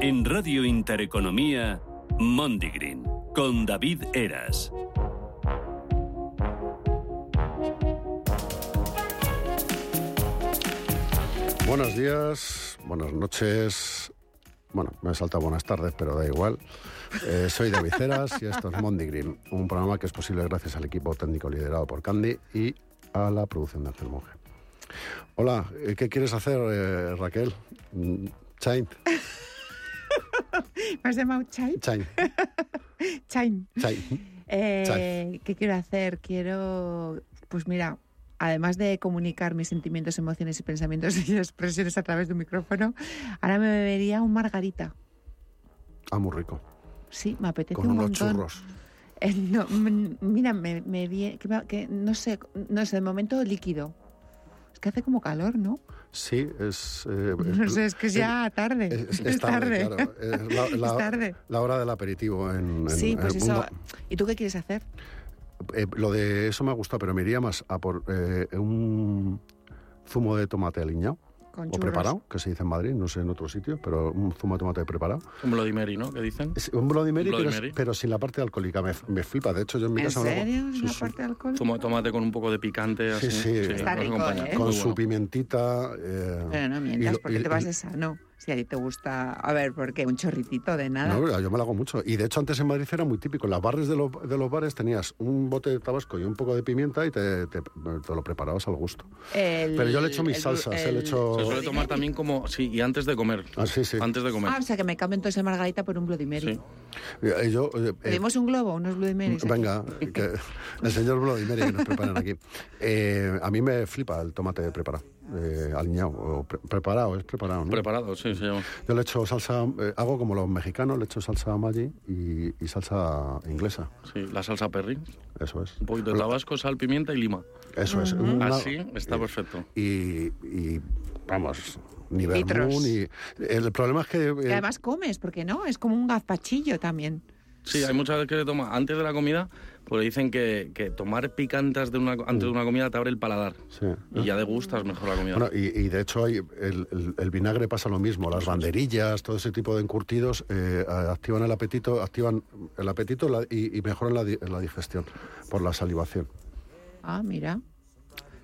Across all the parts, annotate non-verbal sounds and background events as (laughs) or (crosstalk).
En Radio Intereconomía, Mondigreen, con David Eras. Buenos días, buenas noches. Bueno, me he saltado buenas tardes, pero da igual. Eh, soy David Ceras y esto es Monday Green, un programa que es posible gracias al equipo técnico liderado por Candy y a la producción de Ángel Monge. Hola, eh, ¿qué quieres hacer, eh, Raquel? Mm, Chain. ¿Me has llamado Chain? Chain. (laughs) Chain. Chain. Eh, ¿Qué quiero hacer? Quiero, pues mira, además de comunicar mis sentimientos, emociones y pensamientos y (laughs) expresiones a través de un micrófono, ahora me bebería un margarita. Ah, muy rico. Sí, me apetece Con un unos montón. churros. Eh, no, mira, me, me vi- que, me- que no sé, no sé, de momento líquido. Es que hace como calor, ¿no? Sí, es... eh, (laughs) No sé, es que es ya tarde. Es, Es, es tarde, tarde. claro. Es la, (laughs) tarde. la hora del aperitivo en, en- Sí, en pues el eso. mundo. ¿Y tú qué quieres hacer? Eh, lo de eso me ha gustado, pero me iría más a por eh, un zumo de tomate aliñado Con o preparado, que se dice en Madrid, no sé en otro sitio, pero un zumo de tomate preparado. Un Bloody Mary, ¿no? ¿Qué dicen? Es un Bloody Mary, Bloody pero, es- Mary. pero sin la parte alcohólica. Me, me flipa. De hecho, yo en mi ¿En casa hago. serio? ¿Es Sí, la sí. parte alcohol? Zumo de tomate con un poco de picante, Sí, así. sí. Está rico. ¿eh? Con Muy su bueno. pimentita. eh, Pero no y mientas, lo- porque y- te vas y- de sano. Si a ti te gusta... A ver, porque un chorritito de nada. No, yo me lo hago mucho. Y de hecho, antes en Madrid era muy típico. En las barres de, los- de los bares tenías un bote de tabasco y un poco de pimienta y te, te- te lo preparabas al gusto. El- Pero yo le echo mis el- salsas, eh, le el- echo- Se suele tomar también como... Sí, y antes de comer. Ah, sí, sí. Antes de comer. Ah, o sea que me cambio entonces margarita por un Bloody Mary. Sí. Eh, yo, eh, eh, ¿Pedimos un globo, unos Bloody Marys? aquí? Venga, (laughs) que el señor Bloody Mary que nos preparan aquí. Eh, a mí me flipa el tomate preparado, eh, aliñado, o pre- preparado, es preparado, ¿no? Preparado, sí, se llama. Yo le echo salsa, eh, hago como los mexicanos, le echo salsa Maggi y, y salsa inglesa, Sí, la salsa perry. eso es. Un poquito de tabasco, sal, pimienta y lima. Eso es. una- Así está perfecto. Y, y, vamos, ni vermú, ni... El problema es que... Y eh, además comes, porque no, es como un gazpachillo también. Sí, hay muchas veces que se toma antes de la comida, pues dicen que, que tomar picantas de una, antes de una comida te abre el paladar. sí. Y ya degustas mejor la comida. Bueno, y, y de hecho hay el, el- el vinagre pasa lo mismo, las banderillas, todo ese tipo de encurtidos eh, activan el apetito, activan el apetito la- y, y mejoran la, la digestión por la salivación. Ah, mira.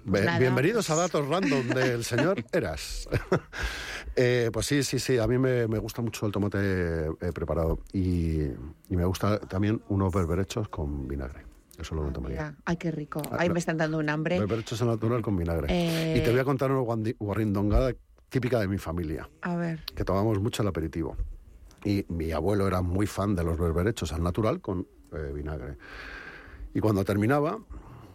Nada, Bienvenidos pues- a datos random del señor Eras. (laughs) Eh, pues sí, sí, sí, a mí me, me gusta mucho el tomate eh, preparado y, y me gusta también unos berberechos con vinagre. Eso lo tomaría. Mira, Ay, qué rico. Ah, no. me están dando un hambre. Berberechos en natural con vinagre. Eh, Y te voy a contar una guarrindongada típica de mi familia. A ver. que tomamos mucho el aperitivo. Y mi abuelo era muy fan de los berberechos al natural con eh, vinagre. Y cuando terminaba,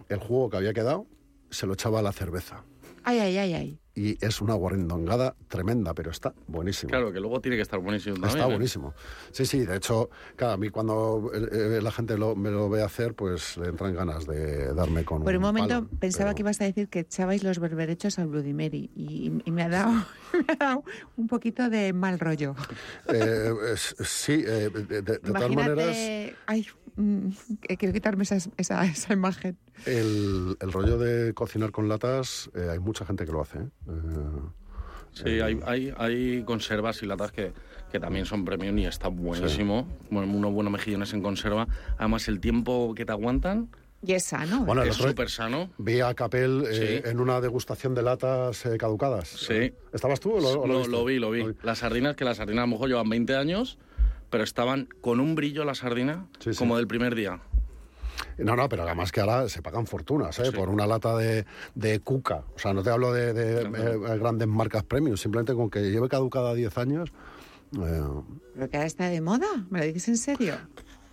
el jugo que había quedado se lo echaba a la cerveza. Ay, ay, ay, ay. Y es una guarindongada tremenda, pero está buenísimo. Claro, que luego tiene que estar buenísimo también. Está ¿eh? buenísimo. Sí, sí, de hecho, claro, a mí cuando eh, eh, la gente lo- me lo ve hacer, pues le entran ganas de darme con Por un momento palo, pensaba pero- que ibas a decir que echabais los berberechos al Bloody Mary y, y me, ha dado, (laughs) me ha dado un poquito de mal rollo. (laughs) Eh, sí, eh, de, de- de todas maneras. Ay, mm, quiero quitarme esa, esa, esa imagen. El, el rollo de cocinar con latas, eh, hay mucha gente que lo hace. ¿eh? Eh, Sí, hay, hay, hay conservas y latas que, que también son premium y está buenísimo. Bueno, unos buenos mejillones en conserva. Además, el tiempo que te aguantan Y es sano. Bueno, es súper sano. Vi a Capel eh, Sí. en una degustación de latas eh, caducadas. Sí. ¿Estabas tú o lo, o lo, viste? lo vi, lo vi. Las sardinas, que las sardinas a lo mejor llevan 20 años, pero estaban con un brillo la sardina Sí, sí. como del primer día. No, no, pero además que ahora se pagan fortunas ¿eh? Sí. por una lata de, de cuca. O sea, no te hablo de, de, eh, grandes marcas premium, simplemente con que lleve caducada 10 años. eh, Pero que ahora está de moda. ¿Me lo dices en serio?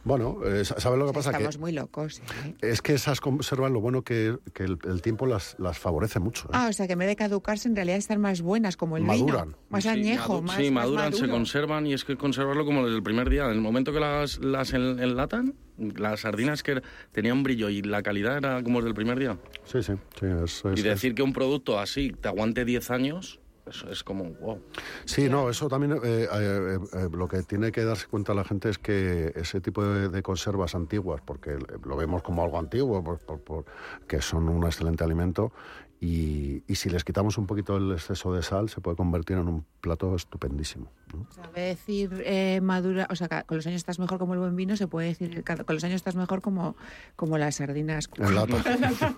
Bueno, eh, ¿sabes lo que pasa? Estamos Que muy locos. ¿eh? es que esas conservas lo bueno que, que el, el tiempo las, las favorece mucho. ¿eh? Ah, o sea que en vez de caducarse, en realidad están más buenas, como el Maduran. vino. Más Sí, añejo, madu- más Sí, más maduran, se conservan y es que conservarlo como desde el primer día. En el momento que las, las en- enlatan, las sardinas que tenían brillo y la calidad era como desde el primer día. Sí, sí. sí es- es- Y decir que un producto así te aguante 10 años, eso es como wow. Sí, no, eso también eh, eh, eh, eh, lo que tiene que darse cuenta la gente es que ese tipo de, de conservas antiguas, porque lo vemos como algo antiguo, por- por- por- que son un excelente alimento, Y, y si les quitamos un poquito el exceso de sal, se puede convertir en un plato estupendísimo. ¿No? Sabe decir eh, madura, o sea, con los años estás mejor como el buen vino, se puede decir con los años estás mejor como, como las sardinas. En lata. (laughs)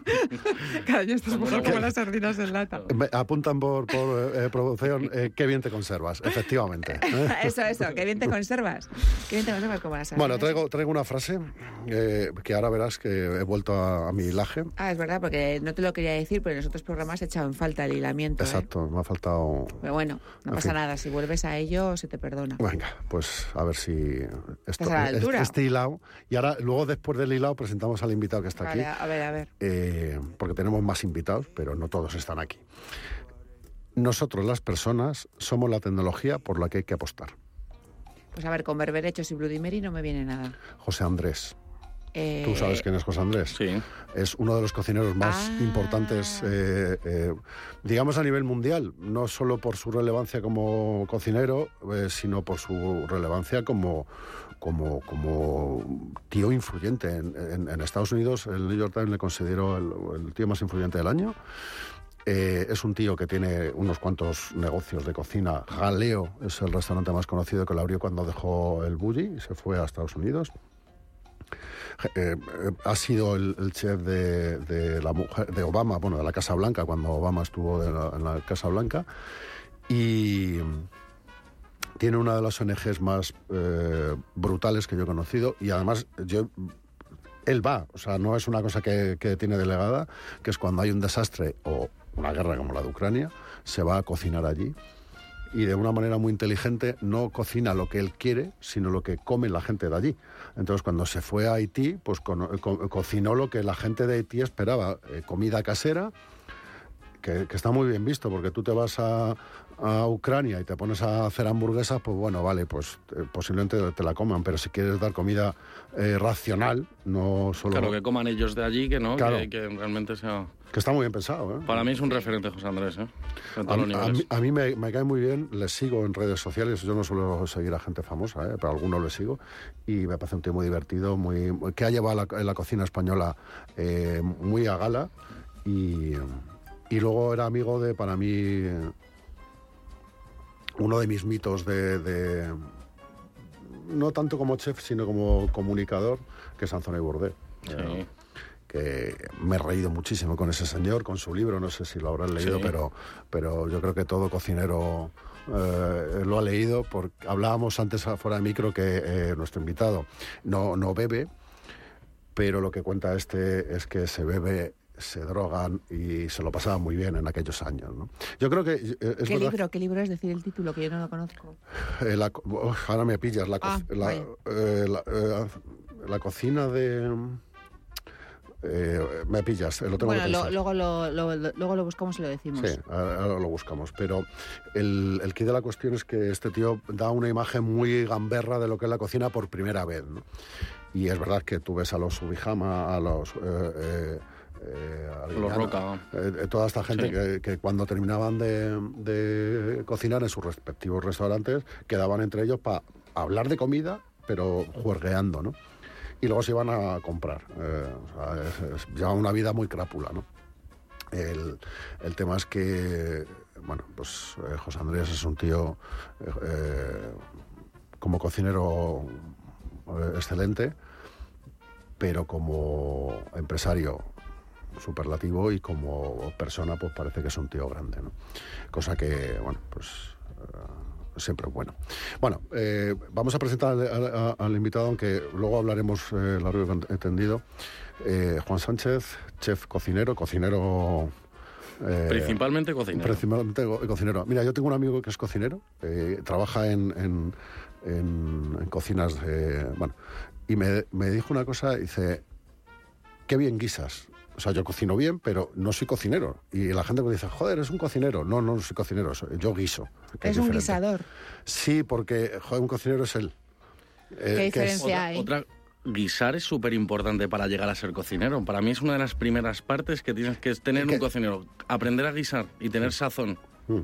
Cada año estás mejor Como las sardinas en lata. Apuntan por, por eh, producción, eh, qué bien te conservas, efectivamente. ¿eh? (laughs) Eso, eso, que bien te conservas. Que bien te conservas como las sardinas. Bueno, traigo, traigo una frase eh, que ahora verás que he vuelto a, a mi hilaje. Ah, es verdad, porque no te lo quería decir, pero en los otros programas he echado en falta el hilamiento. ¿eh? Exacto, me ha faltado... Pero bueno, no En pasa fin. nada. Si vuelves a ello, se te perdona. Venga, pues a ver si esto, ¿Estás a altura? este hilado. Y ahora, luego después del hilado, presentamos al invitado que está Vale, aquí. a ver, a ver. eh, porque tenemos más invitados, pero no todos están aquí. Nosotros, las personas, somos la tecnología por la que hay que apostar. Pues a ver, con berberechos y Bloody Mary no me viene nada. José Andrés. Eh, ¿Tú sabes quién es José Andrés? Sí. Es uno de los cocineros más Ah. importantes, eh, eh, digamos, a nivel mundial. No solo por su relevancia como cocinero, eh, sino por su relevancia como, como, como tío influyente. En, en- en Estados Unidos, el New York Times le consideró el, el tío más influyente del año. Eh, es un tío que tiene unos cuantos negocios de cocina. Galeo es el restaurante más conocido que lo abrió cuando dejó el Bulli y se fue a Estados Unidos. Eh, eh, ha sido el, chef de, de la mujer de Obama, bueno, de la Casa Blanca, cuando Obama estuvo en la Casa Blanca. Y tiene una de las ONGs más eh, brutales que yo he conocido. Y además, yo él va, o sea, no es una cosa que, que tiene delegada, que es cuando hay un desastre o una guerra como la de Ucrania, se va a cocinar allí y de una manera muy inteligente no cocina lo que él quiere, sino lo que come la gente de allí. Entonces, cuando se fue a Haití, pues cocinó lo que la gente de Haití esperaba, eh, comida casera, que está muy bien visto, porque tú te vas a, a Ucrania y te pones a hacer hamburguesas, pues bueno, vale, pues eh, posiblemente te la coman, pero si quieres dar comida eh, racional, no solo... Claro, que coman ellos de allí, que no, Claro. que, que realmente sea... que está muy bien pensado, ¿eh? Para mí es un referente José Andrés, ¿eh? A, a mí, a mí me, me cae muy bien, les sigo en redes sociales, yo no suelo seguir a gente famosa, ¿eh? pero a algunos les sigo, y me parece un tío muy divertido, muy, que ha llevado la, la cocina española eh, muy a gala, y, y luego era amigo de, para mí, eh, uno de mis mitos de, de- no tanto como chef, sino como comunicador, que es Anthony Bourdain. Eh, que me he reído muchísimo con ese señor, con su libro, no sé si lo habrán leído, Sí. pero, pero yo creo que todo cocinero eh, lo ha leído, porque hablábamos antes fuera de micro que eh, nuestro invitado no, no bebe, pero lo que cuenta este es que se bebe se drogan y se lo pasaban muy bien en aquellos años. ¿no? Yo creo que eh, es ¿Qué verdad libro? ¿Qué libro es decir el título? Que yo no lo conozco. eh, la uf, ahora me pillas. La, Ah, la, eh, la, la cocina de... eh, me pillas, lo tengo Bueno, que lo- pensar. luego, lo, luego lo buscamos y lo decimos. Sí, ahora ahora lo buscamos. Pero el, el quid de la cuestión es que este tío da una imagen muy gamberra de lo que es la cocina por primera vez. ¿no? Y es verdad que tú ves a los Subijama, a los... eh, eh, eh, Arguiñano, Roca. eh, toda esta gente Sí. que, que cuando terminaban de, de cocinar en sus respectivos restaurantes quedaban entre ellos para hablar de comida, pero juergueando, ¿no? Y luego se iban a comprar. eh, o sea, es- es- llevaban una vida muy crápula, ¿no? El, el tema es que, bueno, pues eh, José Andrés es un tío como cocinero excelente, pero como empresario superlativo y como persona pues parece que es un tío grande, ¿no? Cosa que, bueno, pues eh, siempre es bueno. Bueno, eh, vamos a presentar al, invitado, aunque luego hablaremos eh, largo y entendido. Eh, Juan Sánchez, chef cocinero, cocinero... Principalmente cocinero. Principalmente co- cocinero. Mira, yo tengo un amigo que es cocinero, trabaja en, en, en- en cocinas, de- bueno, y me, me dijo una cosa, dice, qué bien guisas. O sea, yo cocino bien, pero no soy cocinero. Y la gente me dice, joder, es un cocinero. No, no soy cocinero, soy- yo guiso. Es un guisador. Sí, porque, joder, un cocinero es él. Eh, ¿Qué que es- diferencia? Otra, hay. otra- guisar es súper importante para llegar a ser cocinero. Para mí es una de las primeras partes que tienes que tener ¿Qué? un cocinero. Aprender a guisar y tener sazón. Mm.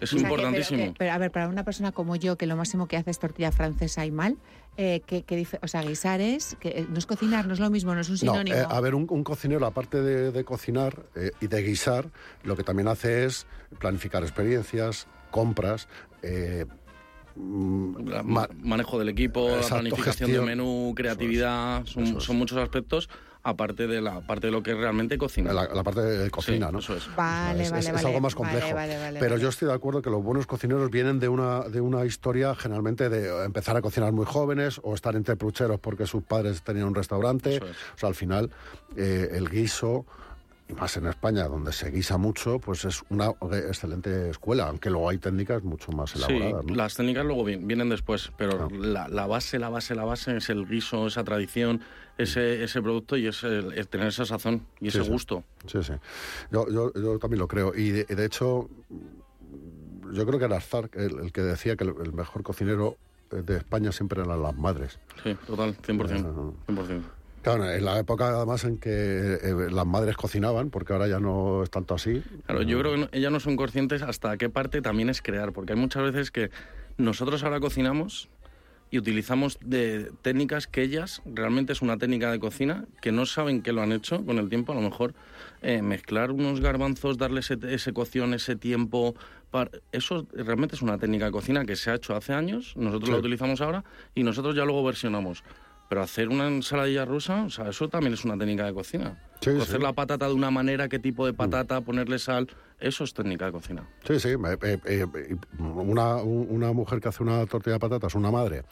Es O sea, que- importantísimo. pero, que- pero, a ver, para una persona como yo, que lo máximo que hace es tortilla francesa y mal, eh, que, que o sea, guisar es, que eh, no es cocinar, no es lo mismo, no es un No, sinónimo. eh, a ver, un, un cocinero, aparte de, de cocinar eh, y de guisar, lo que también hace es planificar experiencias, compras, eh, ma- manejo del equipo, la Exacto, planificación gestión. de menú, creatividad, son, es. son muchos aspectos, aparte de la parte de lo que es realmente cocina. la, la parte de cocina, Sí, ¿no? Eso es. Vale, es, vale, es- es algo más complejo. vale, vale, pero vale. yo estoy de acuerdo que los buenos cocineros vienen de una, de una historia generalmente de empezar a cocinar muy jóvenes o estar entre pucheros porque sus padres tenían un restaurante. O sea, al final, eh, el guiso, y más en España, donde se guisa mucho, pues es una excelente escuela, aunque luego hay técnicas mucho más Sí, elaboradas. ¿no? las técnicas luego vi- vienen después, pero Ah. la, la base, la base, la base es el guiso, esa tradición, ese, ese producto y es el, tener esa sazón y ese Sí, sí. gusto. Sí, sí. Yo, yo, yo también lo creo. Y de, de hecho, yo creo que era Zark el, el que decía que el, el mejor cocinero de España siempre eran las madres. Sí, total, 100%. Ah. 100%. Claro, en la época además en que eh, las madres cocinaban, porque ahora ya no es tanto así. Claro, yo creo que no- ellas no son conscientes hasta qué parte también es crear, porque hay muchas veces que nosotros ahora cocinamos y utilizamos de técnicas que ellas realmente es una técnica de cocina que no saben que lo han hecho con el tiempo, a lo mejor eh, mezclar unos garbanzos, darle ese, ese cocción, ese tiempo, eso realmente es una técnica de cocina que se ha hecho hace años, nosotros Sí. la utilizamos ahora y nosotros ya luego versionamos. Pero hacer una ensaladilla rusa, o sea, eso también es una técnica de cocina. Sí, Cocer sí. la patata de una manera, qué tipo de patata, ponerle sal, eso es técnica de cocina. Sí, sí. eh, eh, eh, una, un- una mujer que hace una tortilla de patatas, una madre,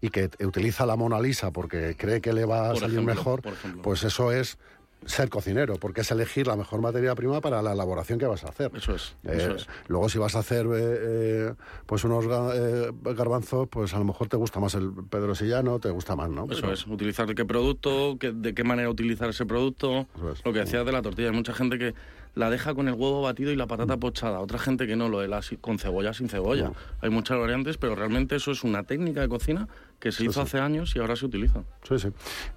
y que utiliza la Mona Lisa porque cree que le va a Por salir ejemplo, mejor, pues eso es ser cocinero, porque es elegir la mejor materia prima para la elaboración que vas a hacer. Eso es, Eh, eso es. Luego si vas a hacer eh, eh, pues unos eh, garbanzos, pues a lo mejor te gusta más el Pedro Sillano, te gusta más, ¿no? Eso Pero- es, utilizar qué producto, qué- de qué manera utilizar ese producto. Es. Lo que decías de la tortilla, hay mucha gente que la deja con el huevo batido y la patata pochada, otra gente que no, lo de la si- con cebolla sin cebolla. Hay muchas variantes, pero realmente eso es una técnica de cocina que se Sí, hizo sí. hace años y ahora se utiliza. Sí, sí.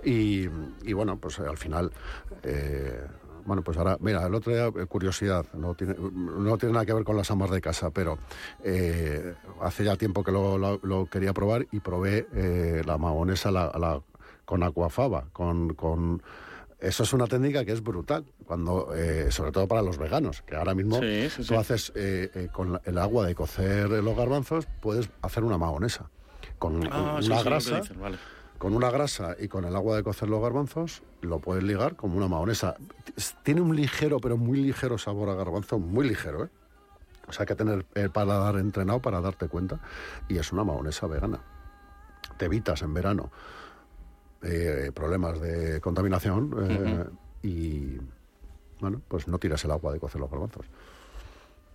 Y, y bueno, pues eh, al final, eh, bueno, pues ahora, mira, el otro día, eh, curiosidad, no tiene, no tiene nada que ver con las amas de casa, pero eh, hace ya tiempo que lo, lo- lo quería probar y probé eh, la mahonesa la, la- con aquafaba, con... con eso es una técnica que es brutal, cuando, eh, sobre todo para los veganos, que ahora mismo Sí, sí, tú sí. haces eh, eh, con el agua de cocer los garbanzos, puedes hacer una mahonesa. Con Ah, una grasa, vale. con una grasa y con el agua de cocer los garbanzos, lo puedes ligar como una mahonesa. Tiene un ligero, pero muy ligero sabor a garbanzo, muy ligero, ¿eh? O sea, hay que tener el paladar entrenado para darte cuenta. Y es una mahonesa vegana. Te evitas en verano eh, problemas de contaminación eh, y, bueno, pues no tiras el agua de cocer los garbanzos.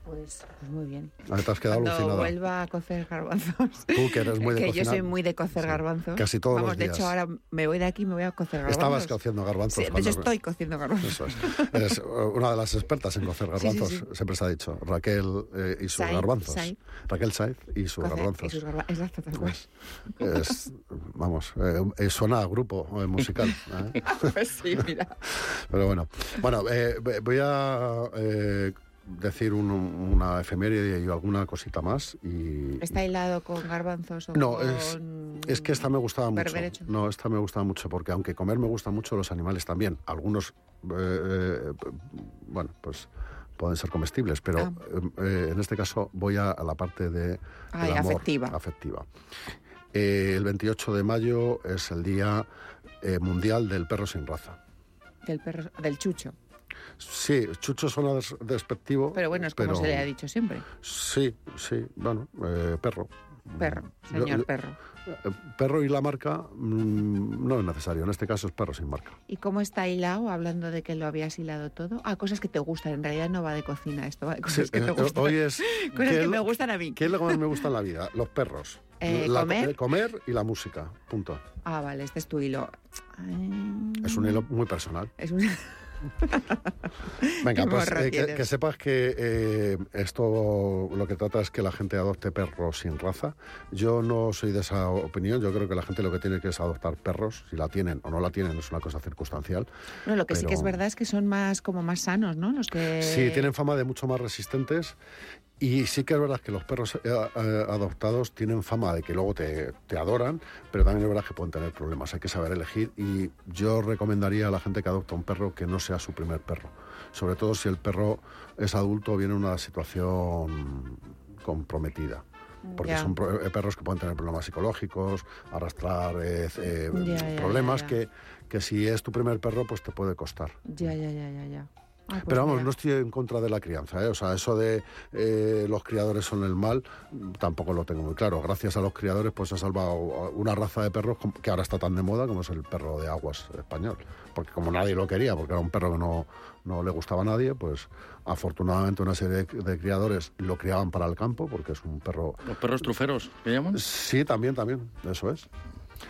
Pues, pues muy bien. Ahora te has quedado Cuando alucinada. vuelva a cocer garbanzos. Tú, que eres muy de (laughs) que yo soy muy de cocer Sí, garbanzos. casi todos los Vamos, de días. hecho, ahora me voy de aquí y me voy a cocer garbanzos. Estabas cociendo garbanzos. Sí, estoy cociendo garbanzos. Eso es. Eres eh, una de las expertas en cocer garbanzos, sí. siempre se ha dicho. Raquel eh, y sus Garbanzos. Saiz. Raquel Saiz y sus Cocer- garbanzos. y sus garba- Exacto, tal cual. Es, vamos, eh, eh, suena a grupo musical. ¿eh? (laughs) Pues sí, mira. (laughs) Pero bueno, bueno eh, voy a eh, decir un- una efeméride y alguna cosita más. Y, ¿Está hilado con garbanzos o No, con... es, es que esta me gustaba mucho. berberecho? No, esta me gustaba mucho porque aunque comer me gusta mucho, los animales también. Algunos, eh, eh, bueno, pues pueden ser comestibles, pero Ah. eh, en este caso voy a, a la parte de Ay, amor, afectiva. afectiva. Eh, el 28 de mayo es el Día Mundial del Perro sin Raza. Del perro, del chucho. Sí, chucho suena des- despectivo. Pero bueno, es como pero- se le ha dicho siempre. Sí, sí, bueno, eh, perro. Perro, señor yo- perro. Eh, Perro y la marca mm, no es necesario. En este caso es perro sin marca. ¿Y cómo está hilado? Hablando de que lo habías hilado todo. Ah, cosas que te gustan. En realidad no va de cocina esto, va de cosas Sí, que te eh, gustan. hoy es (laughs) cosas ¿qué que me gustan a mí. ¿Qué es lo que más me gusta en la vida? (laughs) Los perros. Eh, La- ¿comer? comer y la música. Punto. Ah, vale, este es tu hilo. Es un hilo muy personal. Es un... (laughs) Venga, pues eh, que, que sepas que eh, esto lo que trata es que la gente adopte perros sin raza. Yo no soy de esa opinión. Yo creo que la gente lo que tiene que es adoptar perros. Si la tienen o no la tienen es una cosa circunstancial. No, lo que sí que es Pero- verdad es que son más como más sanos, ¿no? Los que... Sí, tienen fama de mucho más resistentes Y sí que es verdad que los perros eh, eh, adoptados tienen fama de que luego te, te, adoran, pero también es verdad que pueden tener problemas. Hay que saber elegir y yo recomendaría a la gente que adopta un perro que no sea su primer perro. Sobre todo si el perro es adulto o viene en una situación comprometida porque son eh, perros que pueden tener problemas psicológicos, arrastrar eh, eh, problemas que, que si es tu primer perro, pues te puede costar. Ya, ya, ya, ya, ya. Ah, pues Pero vamos, no estoy en contra de la crianza, ¿eh? o sea, eso de los criadores son el mal, tampoco lo tengo muy claro. Gracias a los criadores, pues se ha salvado una raza de perros que ahora está tan de moda como es el perro de aguas español. Porque como nadie lo quería, porque era un perro que no, no le gustaba a nadie, pues afortunadamente una serie de, criadores lo criaban para el campo, porque es un perro... ¿Los perros truferos, ¿qué llaman? Sí, también, también, eso es.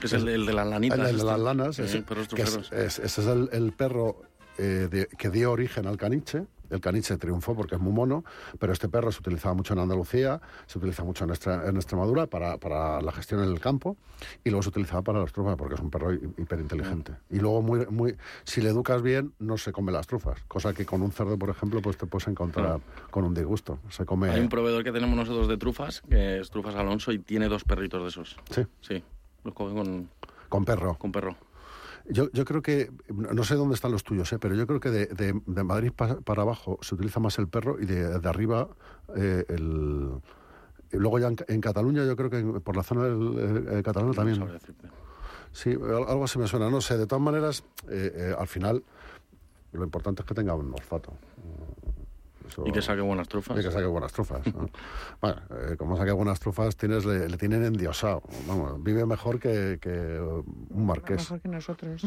Que es el, de las lanitas. El, de las este. lanas, perros truferos. ese es el, perro eh, que dio origen al caniche, el caniche triunfó porque es muy mono, pero este perro se utilizaba mucho en Andalucía, se utiliza mucho en, en Extremadura para, para, la gestión en el campo y luego se utilizaba para las trufas porque es un perro hiperinteligente. Mm. Y luego, muy, muy, si le educas bien, no se come las trufas, cosa que con un cerdo, por ejemplo, pues te puedes encontrar con un disgusto. Se come... Hay un proveedor que tenemos nosotros de trufas, que es Trufas Alonso, y tiene dos perritos de esos. Sí. Sí, los coge con... Con perro. Con perro. Yo, yo creo que, no sé dónde están los tuyos, ¿eh? pero yo creo que de, de, Madrid para, abajo se utiliza más el perro y de, de arriba eh, el... luego ya en, Cataluña, yo creo que por la zona del eh, Cataluña también. Sí, algo así me suena, no sé. De todas maneras, eh, al final, lo importante es que tenga un olfato y que saque buenas trufas. Y que saque buenas trufas. (laughs) bueno, eh, como saque buenas trufas, tienes, le, tienen endiosado. Vamos, vive mejor que, que un marqués. Mejor que nosotros.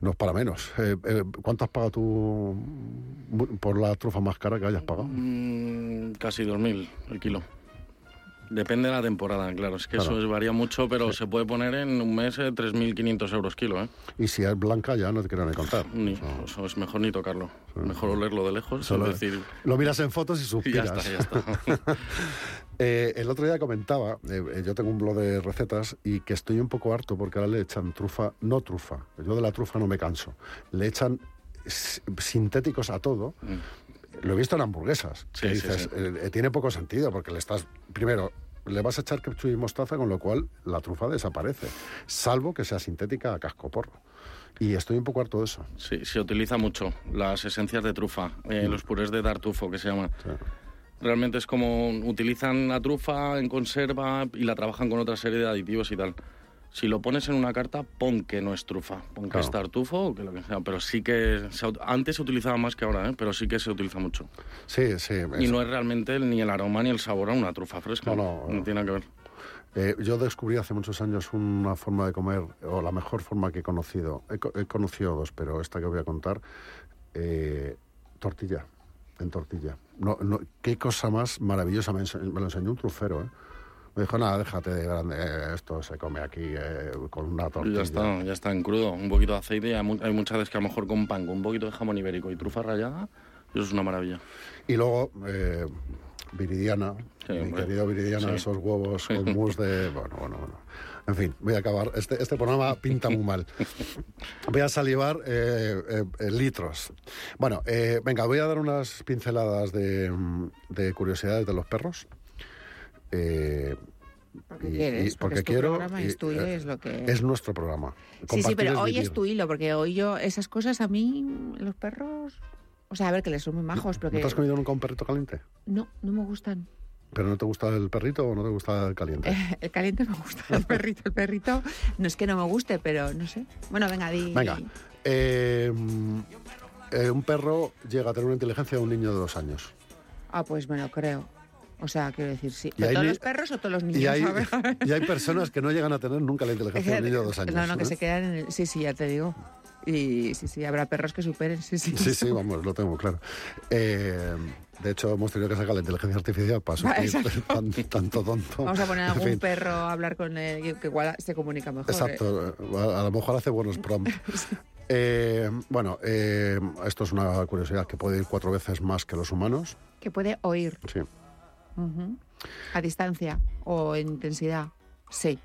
No es para menos. Eh, eh, ¿Cuánto has pagado tú por la trufa más cara que hayas pagado? Mm, casi 2.000 el kilo. Depende de la temporada, claro. Es que eso varía mucho, pero se puede poner en un mes 3.500 euros kilo. ¿eh? Y si es blanca ya no te quiero ni contar. Ni, eso es mejor ni tocarlo. Mejor olerlo de lejos. Solo decir... Lo miras en fotos y suspiras. ya está, ya está. (laughs) Eh, el otro día comentaba, eh, yo tengo un blog de recetas y que estoy un poco harto porque ahora le echan trufa, no trufa, yo de la trufa no me canso, le echan sintéticos a todo. Mm. Lo he visto en hamburguesas. Sí, dices, eh, tiene poco sentido porque le estás, primero, le vas a echar ketchup y mostaza, con lo cual la trufa desaparece, salvo que sea sintética a cascoporro. Y estoy un poco harto de eso. Sí, se utiliza mucho las esencias de trufa, mm. los purés de tartufo que se llama. Realmente es como utilizan la trufa en conserva y la trabajan con otra serie de aditivos y tal. Si lo pones en una carta, pon que no es trufa, pon que es tartufo o que lo que sea. Pero sí que antes se utilizaba más que ahora, ¿eh? pero sí que se utiliza mucho. Sí, sí. Y no es realmente ni el aroma ni el sabor a una trufa fresca. No, no, no tiene nada que ver. Eh, yo descubrí hace muchos años una forma de comer, o la mejor forma que he conocido. He, conocido dos, pero esta que voy a contar, eh, tortilla en tortilla. No, no, qué cosa más maravillosa. Me, lo enseñó un trufero, ¿eh? Me dijo, nada, déjate de grande, eh, esto se come aquí eh, con una tortilla. Ya está, ya está en crudo, un poquito de aceite y hay muchas veces que a lo mejor con pan, con un poquito de jamón ibérico y trufa rallada, eso es una maravilla. Y luego, eh, Viridiana, mi querido Viridiana, esos huevos con (laughs) mousse de... Bueno, bueno, bueno. En fin, voy a acabar. Este, este programa pinta muy mal. (laughs) Voy a salivar eh, eh, litros. Bueno, eh, venga, voy a dar unas pinceladas de, de curiosidades de los perros. Porque quieres, porque, quiero. Programa, es, tu hilo, es, lo que... es nuestro programa. sí, sí, pero hoy es tu hilo, porque hoy yo, esas cosas a mí, los perros. O sea, a ver, que les son muy majos, pero ¿No te has comido nunca un perrito caliente? No, no me gustan. ¿Pero no te gusta el perrito o no te gusta el caliente? (laughs) el caliente me gusta, el perrito. El perrito no es que no me guste, pero no sé. Bueno, venga, di. Venga. Eh, eh, un perro llega a tener una inteligencia de un niño de dos años. Ah, pues me lo creo. O sea, quiero decir, sí. ¿Todos los perros o todos los niños? Y hay, y hay, personas que no llegan a tener nunca la inteligencia de un niño de dos años. No, no, que se quedan en el... Sí, sí, ya te digo. Y sí, sí, habrá perros que superen, sí, sí. Sí, sí, vamos, lo tengo claro. Eh, de hecho, hemos tenido que sacar la inteligencia artificial para suplir (laughs) tanto tonto. Vamos a poner a algún perro a hablar con él, que igual se comunica mejor. Exacto, ¿eh? a, lo mejor hace buenos prompts. (laughs) Eh, bueno, esto es una curiosidad que puede ir cuatro veces más que los humanos. Que puede oír. Sí. ¿A distancia o en intensidad? Sí.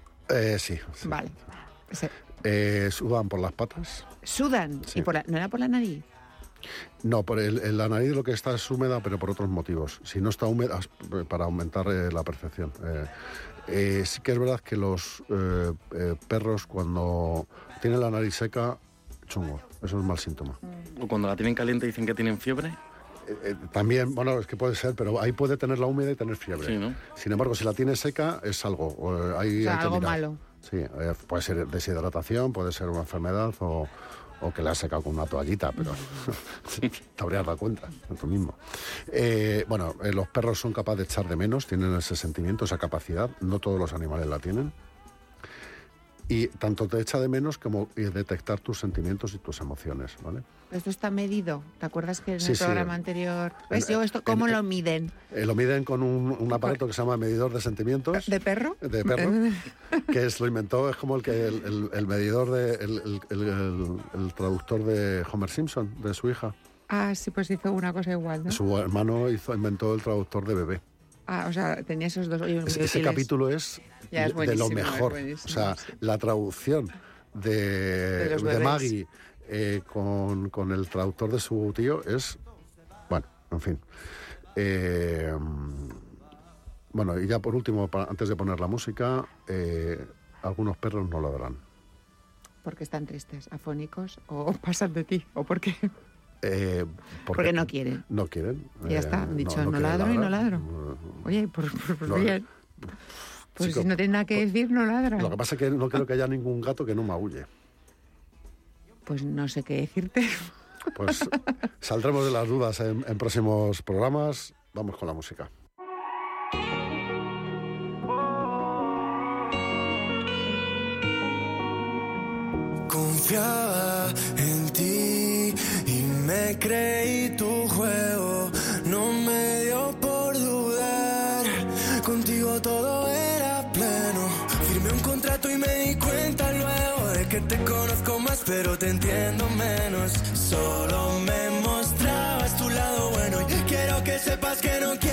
sí, Vale. Eh, sudan por las patas. ¿Sudan? ¿Y por ¿No era por la nariz? No, por el, la nariz lo que está es húmeda, pero por otros motivos. Si no está húmeda, para aumentar eh, la percepción. Eh, eh, sí que es verdad que los perros cuando tienen la nariz seca, chungo. Eso es mal síntoma. O cuando la tienen caliente dicen que tienen fiebre. También, bueno, es que puede ser, pero ahí puede tener la húmeda y tener fiebre. Sin embargo, si la tiene seca es algo. hay, algo malo. Sí, puede ser deshidratación, puede ser una enfermedad o, o que la has sacado con una toallita, pero (laughs) te habrías dado cuenta, tú mismo. Eh, bueno, eh, los perros son capaces de echar de menos, tienen ese sentimiento, esa capacidad, no todos los animales la tienen y tanto te echa de menos como detectar tus sentimientos y tus emociones, ¿vale? Esto está medido. ¿Te acuerdas que en el programa anterior... ¿Ves yo esto cómo lo miden? Eh, lo miden con un, aparato que se llama medidor de sentimientos. ¿De perro? De perro. (laughs) que es, lo inventó, es como el que el, medidor de... El, traductor de Homer Simpson, de su hija. Ah, sí, pues hizo una cosa igual, ¿no? Su hermano hizo, inventó el traductor de bebé. Ah, o sea, tenía esos dos. ese capítulo es, de lo mejor. o sea, la traducción de, de, Maggie eh, con, con, el traductor de su tío es. Bueno, en fin. Eh, bueno, y ya por último, antes de poner la música, eh, algunos perros no ladran. ¿Porque están tristes, afónicos o (laughs) pasan de ti? ¿O por qué? Eh, porque, no quieren. No quieren. Ya está, han dicho no, ladro y no ladro. Oye, por, por, bien. Pues si no tiene nada que decir, no ladra. Lo que pasa es que no creo que haya ningún gato que no maulle. Pues no sé qué decirte. Pues saldremos de las dudas en, en próximos programas. Vamos con la música. Confiaba pero te entiendo menos. Solo me mostrabas tu lado bueno y quiero que sepas que no quiero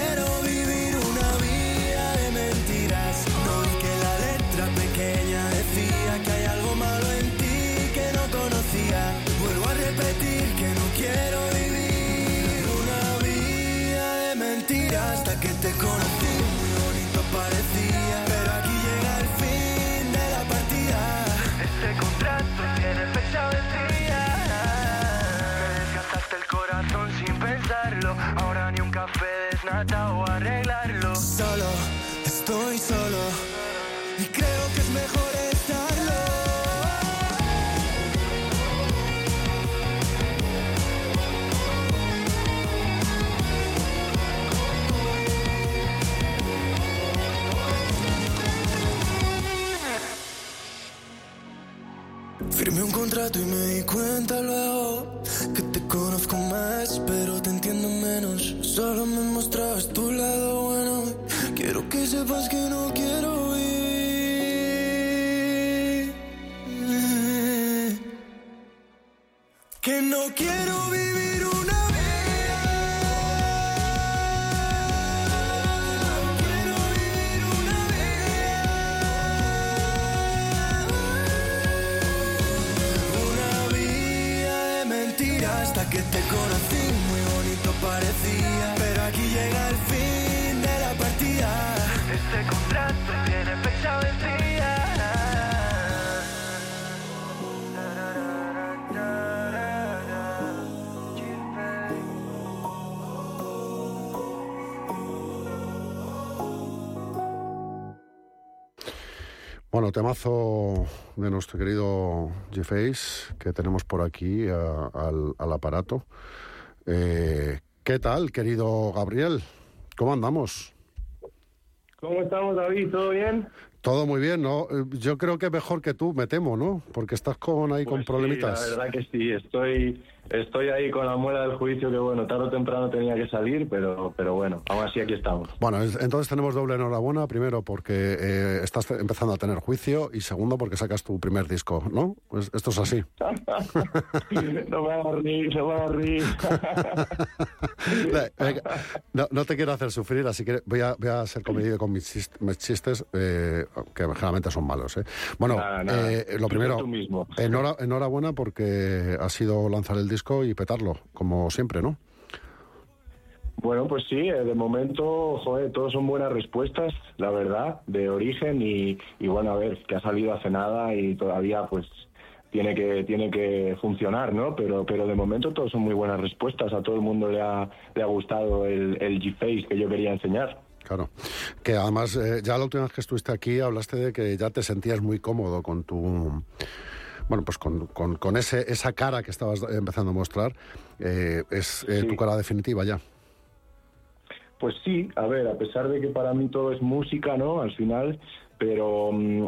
y me di cuenta luego que te conozco más, pero te entiendo menos. Solo me mostrabas tu lado bueno. Quiero que sepas que no quiero te conocí. Muy bonito parecía, pero aquí llega el fin de la partida. Este contrato tiene fecha vencida. Bueno, temazo de nuestro querido G-Face que tenemos por aquí a- al, al aparato. Eh, ¿Qué tal, querido Gabriel? ¿Cómo andamos? ¿Cómo estamos, David? ¿Todo bien? Todo muy bien, ¿no? Eh, Yo creo que mejor que tú, me temo, ¿no? Porque estás con ahí con Pues sí, problemitas. la verdad que sí, estoy, estoy ahí con la muela del juicio que, bueno, tarde o temprano tenía que salir, pero, pero bueno, aún así aquí estamos. Bueno, es- entonces tenemos doble enhorabuena. Primero porque eh, estás empezando a tener juicio y segundo porque sacas tu primer disco, ¿no? Pues esto es así. (laughs) no me hagas reír, no me hagas. (laughs) Venga, no, no te quiero hacer sufrir, así que voy a, voy a ser comedido con mis chistes, mis chistes, eh, que generalmente son malos. ¿eh? Bueno, Nada, nada. eh, lo primero, tú mismo. enhora- enhorabuena porque ha sido lanzar el disco y petarlo, como siempre, ¿no? Bueno, pues sí, eh, de momento, joder, todos son buenas respuestas, la verdad, de origen y, y bueno, a ver, que ha salido hace nada y todavía pues tiene que tiene que funcionar, ¿no? Pero pero de momento todos son muy buenas respuestas, a todo el mundo le ha, le ha gustado el, el G-Face que yo quería enseñar. Claro, que además eh, ya la última vez que estuviste aquí hablaste de que ya te sentías muy cómodo con tu bueno, pues con, con, con ese, esa cara que estabas empezando a mostrar, eh, es eh, Sí. tu cara definitiva ya. Pues sí, a ver, a pesar de que para mí todo es música, ¿no? Al final, pero mm,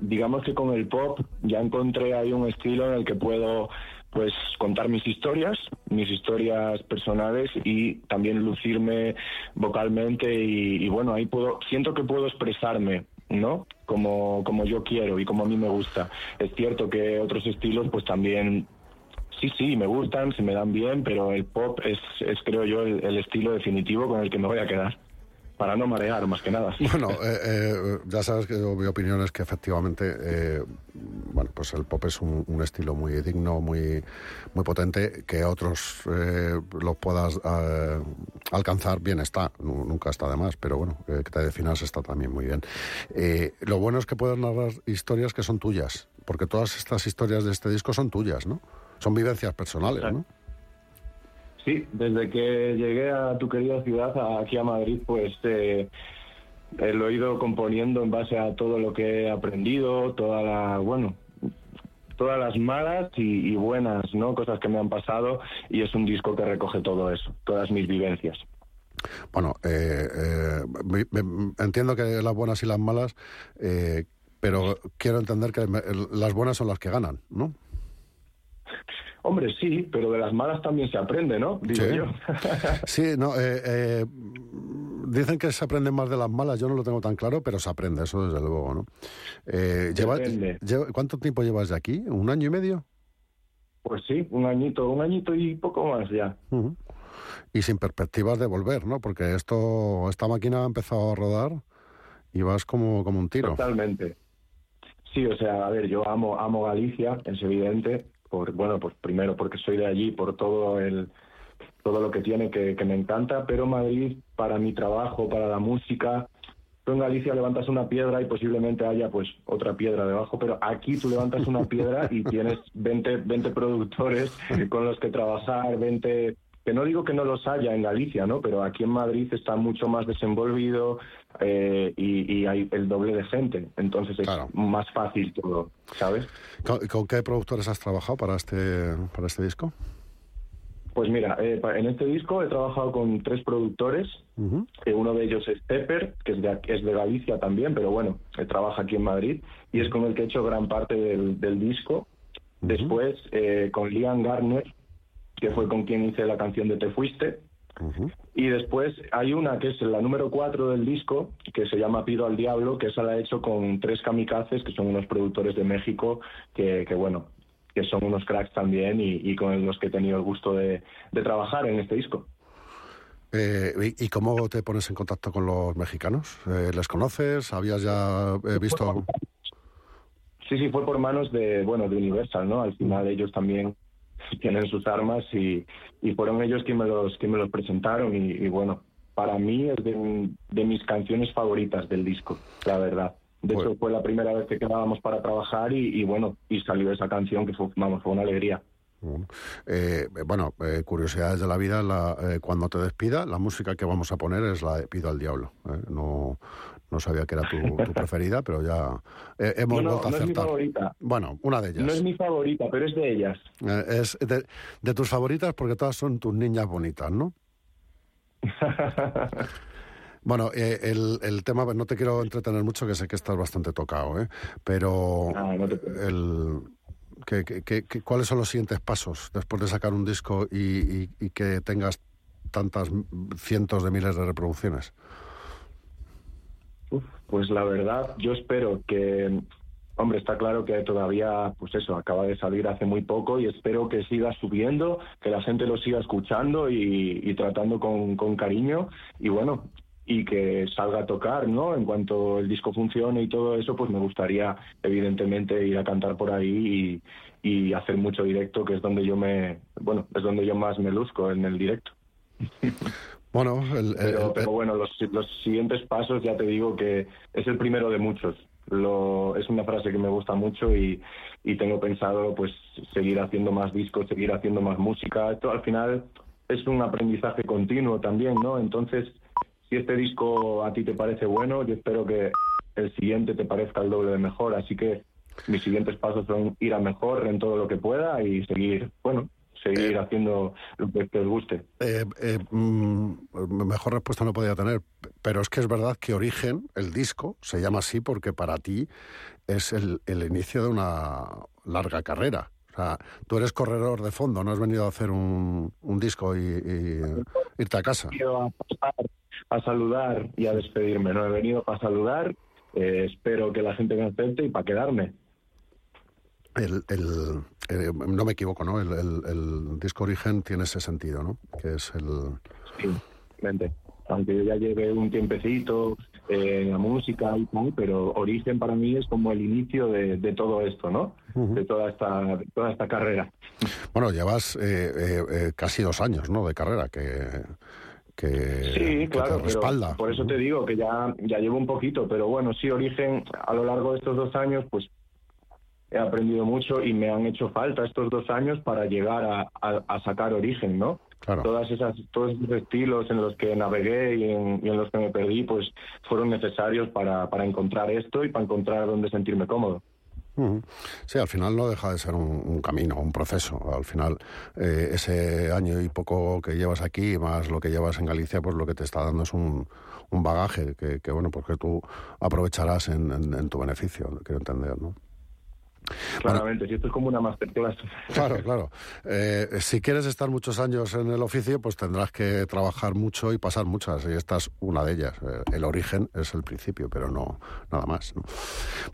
digamos que con el pop ya encontré ahí un estilo en el que puedo pues contar mis historias, mis historias personales y también lucirme vocalmente y, y bueno, ahí puedo, siento que puedo expresarme, ¿no? Como, como yo quiero y como a mí me gusta. Es cierto que otros estilos pues también Sí, sí, me gustan, se me dan bien, pero el pop es, es creo yo, el, el estilo definitivo con el que me voy a quedar. Para no marear, más que nada. Bueno, (laughs) eh, eh, ya sabes que mi opinión es que efectivamente, eh, bueno, pues el pop es un, un estilo muy digno, muy, muy potente, que otros eh, lo puedas eh, alcanzar bien está, nu- nunca está de más, pero bueno, eh, que te definas está también muy bien. Eh, lo bueno es que puedes narrar historias que son tuyas, porque todas estas historias de este disco son tuyas, ¿no? Son vivencias personales, ¿no? Sí, desde que llegué a tu querida ciudad, aquí a Madrid, pues eh, eh, lo he ido componiendo en base a todo lo que he aprendido, toda la, bueno, todas las malas y, buenas, ¿no? Cosas que me han pasado y es un disco que recoge todo eso, todas mis vivencias. Bueno, eh, eh, entiendo que las buenas y las malas, eh, pero quiero entender que las buenas son las que ganan, ¿no? Hombre, sí, pero de las malas también se aprende, ¿no? Digo Sí. yo. (laughs) Sí, no, eh, eh, dicen que se aprende más de las malas, yo no lo tengo tan claro, pero se aprende, eso desde luego, ¿no? Eh, lleva- Depende. lleva- ¿Cuánto tiempo llevas de aquí? ¿Un año y medio? pues sí, un añito, un añito y poco más ya. Y sin perspectivas de volver, ¿no? Porque esto, esta máquina ha empezado a rodar y vas como, como un tiro. Totalmente. Sí, o sea, a ver, yo amo, amo Galicia, es evidente, por, bueno, pues primero porque soy de allí, por todo el todo lo que tiene que, que me encanta, pero Madrid, para mi trabajo, para la música, tú en Galicia levantas una piedra y posiblemente haya pues otra piedra debajo, pero aquí tú levantas una piedra y tienes (laughs) 20, 20 productores con los que trabajar, 20 que no digo que no los haya en Galicia, ¿no? Pero aquí en Madrid está mucho más desenvolvido eh, y, y hay el doble de gente, entonces es Claro. más fácil todo, ¿sabes? ¿Con, con qué productores has trabajado para este, para este disco? Pues mira, eh, en este disco he trabajado con tres productores. Eh, uno de ellos es Pepper, que es de, es de Galicia también, pero bueno, trabaja aquí en Madrid y es con el que he hecho gran parte del, del disco. Después eh, con Liam Garner, que fue con quien hice la canción de Te Fuiste. Y después hay una que es la número 4 del disco, que se llama Pido al Diablo, que esa la he hecho con tres kamikazes, que son unos productores de México, que, que bueno, que son unos cracks también y, y con los que he tenido el gusto de, de trabajar en este disco. Eh, ¿y, y cómo te pones en contacto con los mexicanos? Eh, ¿Les conoces? ¿Habías ya eh, visto...? Sí, sí, fue por manos de, bueno, de Universal, ¿no? Al final ellos también (laughs) tienen sus armas y, y fueron ellos quienes me los, quien me los presentaron y, y bueno, para mí es de, de mis canciones favoritas del disco, la verdad. De Bueno. hecho, fue la primera vez que quedábamos para trabajar y, y bueno, y salió esa canción que fue, vamos, fue una alegría. Bueno, eh, bueno, eh, curiosidades de la vida, la, eh, cuando te despida, la música que vamos a poner es la de Pido al Diablo. No, no sabía que era tu, tu (laughs) preferida, pero ya hemos No, no, vuelto a no es mi acertar. favorita. Bueno, una de ellas. No es mi favorita, pero es de ellas. Es de, de tus favoritas porque todas son tus niñas bonitas, ¿no? (laughs) Bueno, eh, el, el tema, no te quiero entretener mucho, que sé que estás bastante tocado, ¿eh? pero Ah, no te el, que- que- ¿cuáles son los siguientes pasos después de sacar un disco y, que tengas tantas cientos de miles de reproducciones? Pues la verdad, yo espero que, hombre, está claro que todavía, pues eso, acaba de salir hace muy poco y espero que siga subiendo, que la gente lo siga escuchando y, y tratando con, con cariño y bueno, y que salga a tocar, ¿no? En cuanto el disco funcione y todo eso, pues me gustaría evidentemente ir a cantar por ahí y, y hacer mucho directo, que es donde yo me, bueno, es donde yo más me luzco en el directo. Bueno, el, el- Pero, el- pero bueno, los, los siguientes pasos ya te digo que es el primero de muchos. Lo, es una frase que me gusta mucho y, y tengo pensado pues seguir haciendo más discos, seguir haciendo más música. Esto al final es un aprendizaje continuo también, ¿no? Entonces, si este disco a ti te parece bueno, yo espero que el siguiente te parezca el doble de mejor. Así que mis siguientes pasos son ir a mejor en todo lo que pueda y seguir, bueno, seguir haciendo lo que te guste. Eh, eh, mm, mejor respuesta no podía tener, pero es que es verdad que Origen, el disco, se llama así porque para ti es el, el inicio de una larga carrera. Sea, tú eres corredor de fondo, no has venido a hacer un, un disco y, y irte a casa. He venido a pasar, a saludar y a despedirme. No he venido para saludar. eh, espero que la gente me acepte y para quedarme. El, el- eh, no me equivoco, ¿no? El, el- el disco Origen tiene ese sentido, ¿no? Que es el... Sí, mente. Aunque yo ya lleve un tiempecito eh, la música y tal, pero Origen para mí es como el inicio de, de todo esto, ¿no? De toda esta, de toda esta carrera. Bueno, llevas eh, eh, eh, casi dos años, ¿no? De carrera, que... que Sí, claro, respalda. por eso te digo que ya, ya llevo un poquito, pero bueno, sí, Origen, a lo largo de estos dos años, pues he aprendido mucho y me han hecho falta estos dos años para llegar a, a- a sacar Origen, ¿no? Claro. Todas esas, todos esos estilos en los que navegué y en, y en los que me perdí, pues fueron necesarios para, para encontrar esto y para encontrar dónde sentirme cómodo. Sí, al final no deja de ser un, un camino, un proceso. Al final, eh, ese año y poco que llevas aquí, más lo que llevas en Galicia, pues lo que te está dando es un, un bagaje que, que, bueno, pues que tú aprovecharás en, en- en tu beneficio, quiero entender, ¿no? Claramente, si esto es como una masterclass. (laughs) Claro, claro. Eh, si quieres estar muchos años en el oficio, pues tendrás que trabajar mucho y pasar muchas, y esta es una de ellas. Eh, el origen es el principio, pero no nada más. ¿no?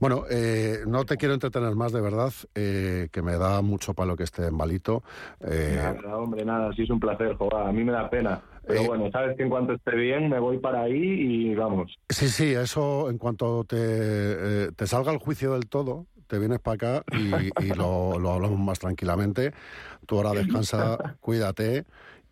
Bueno, eh, no te quiero entretener más, de verdad, eh, que me da mucho palo que esté en balito. Eh, Nada, hombre, nada, sí es un placer, a mí me da pena. Pero bueno, sabes que en cuanto esté bien me voy para ahí y vamos. sí, sí, eso en cuanto te, te salga el juicio del todo, te vienes para acá y, y lo, lo hablamos más tranquilamente. Tú ahora descansa, cuídate.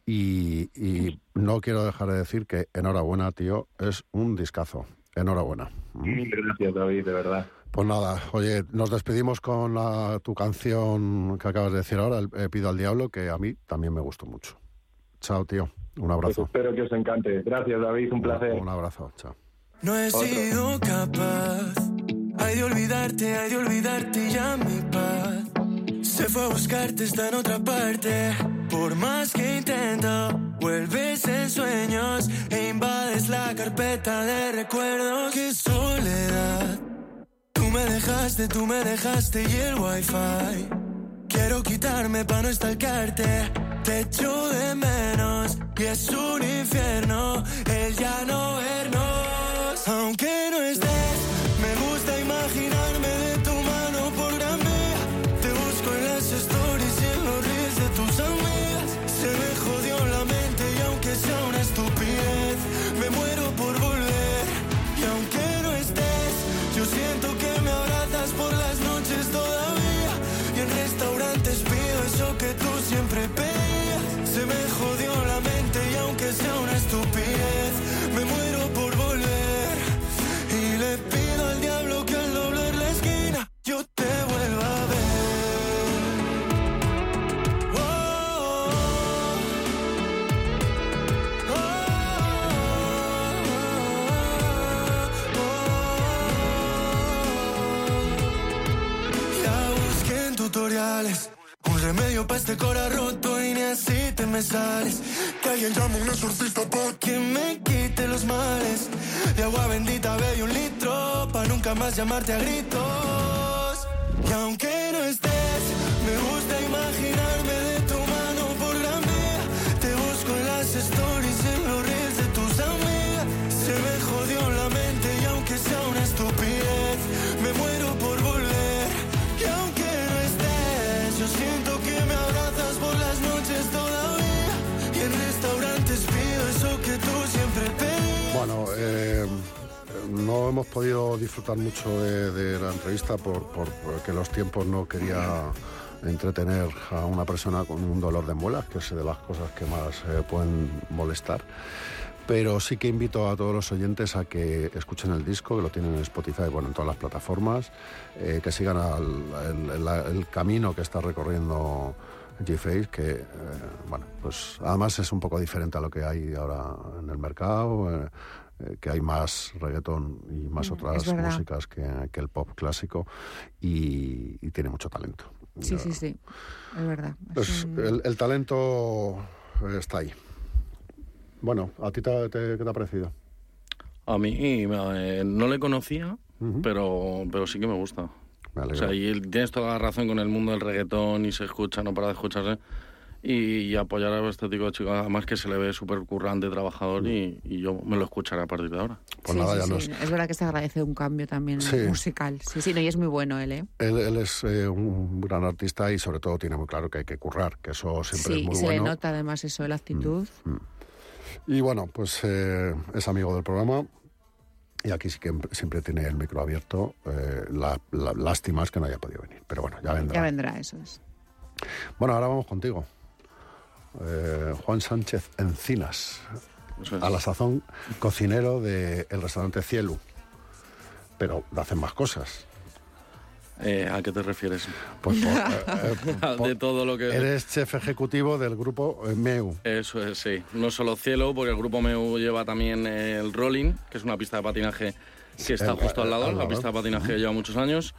Y, y no quiero dejar de decir que enhorabuena, tío, es un discazo. Enhorabuena. Mil gracias, David, de verdad. Pues nada, oye, nos despedimos con la- tu canción que acabas de decir ahora, el, eh, Pido al Diablo, que a mí también me gustó mucho. Chao, tío. Un Pues abrazo. espero que os encante. Gracias, David, un placer. Un abrazo. Chao. No he sido capaz, ay de olvidarte, ay de olvidarte y ya mi paz. Se fue a buscarte, está en otra parte. Por más que intento, vuelves en sueños e invades la carpeta de recuerdos. Qué soledad. Tú me dejaste, tú me dejaste y el wifi. Quiero quitarme para no estalcarte. Te echo de menos y es un infierno el ya no vernos. Aunque no estés, un remedio para este cora roto y ni así te me sales. Que alguien llame un exorcista pa' que me quite los males. De agua bendita bebí un litro pa' nunca más llamarte a gritos. Y aunque no estés, podido disfrutar mucho de, la entrevista por, por- porque los tiempos no quería entretener a una persona con un dolor de muelas, que es de las cosas que más eh, pueden molestar. Pero sí que invito a todos los oyentes a que escuchen el disco, que lo tienen en Spotify, bueno, en todas las plataformas, eh, que sigan el camino que está recorriendo G-Face, que, eh, bueno, pues además es un poco diferente a lo que hay ahora en el mercado, eh, que hay más reggaetón y más Mm, otras músicas que, que el pop clásico y, y tiene mucho talento. Sí, sí, sí. Es verdad. Es Pues un- el, el talento está ahí. Bueno, ¿a ti te, te- qué te ha parecido? A mí eh, no le conocía, pero, pero sí que me gusta. Me O sea, y tienes toda la razón con el mundo del reggaetón y se escucha, no para de escucharse. Y, y apoyar a este tipo de chicos, además que se le ve súper currante, trabajador, y, y yo me lo escucharé a partir de ahora. Pues sí, nada, sí, ya sí. nos- Es verdad que se agradece un cambio también Sí. musical. Sí, sí, no, y es muy bueno él, ¿eh? Él, él es eh, un gran artista y sobre todo tiene muy claro que hay que currar, que eso siempre Sí, es muy y se bueno. Mm. le nota además eso la actitud. Y bueno, pues eh, es amigo del programa y aquí sí que siempre tiene el micro abierto. Eh, la, la- lástima es que no haya podido venir, pero bueno, ya vendrá. Ya vendrá, eso es. Bueno, ahora vamos contigo. Eh, Juan Sánchez Encinas, es. a la sazón cocinero del restaurante Cielo. Pero hacen más cosas. Eh, ¿A qué te refieres? Pues por- eh, (laughs) por- de todo lo que... eres chef ejecutivo del grupo MEU. Eso es, sí. No solo cielo, porque el grupo MEU lleva también el rolling, que es una pista de patinaje que está El- justo al lado, al la pista de patinaje que lleva muchos años.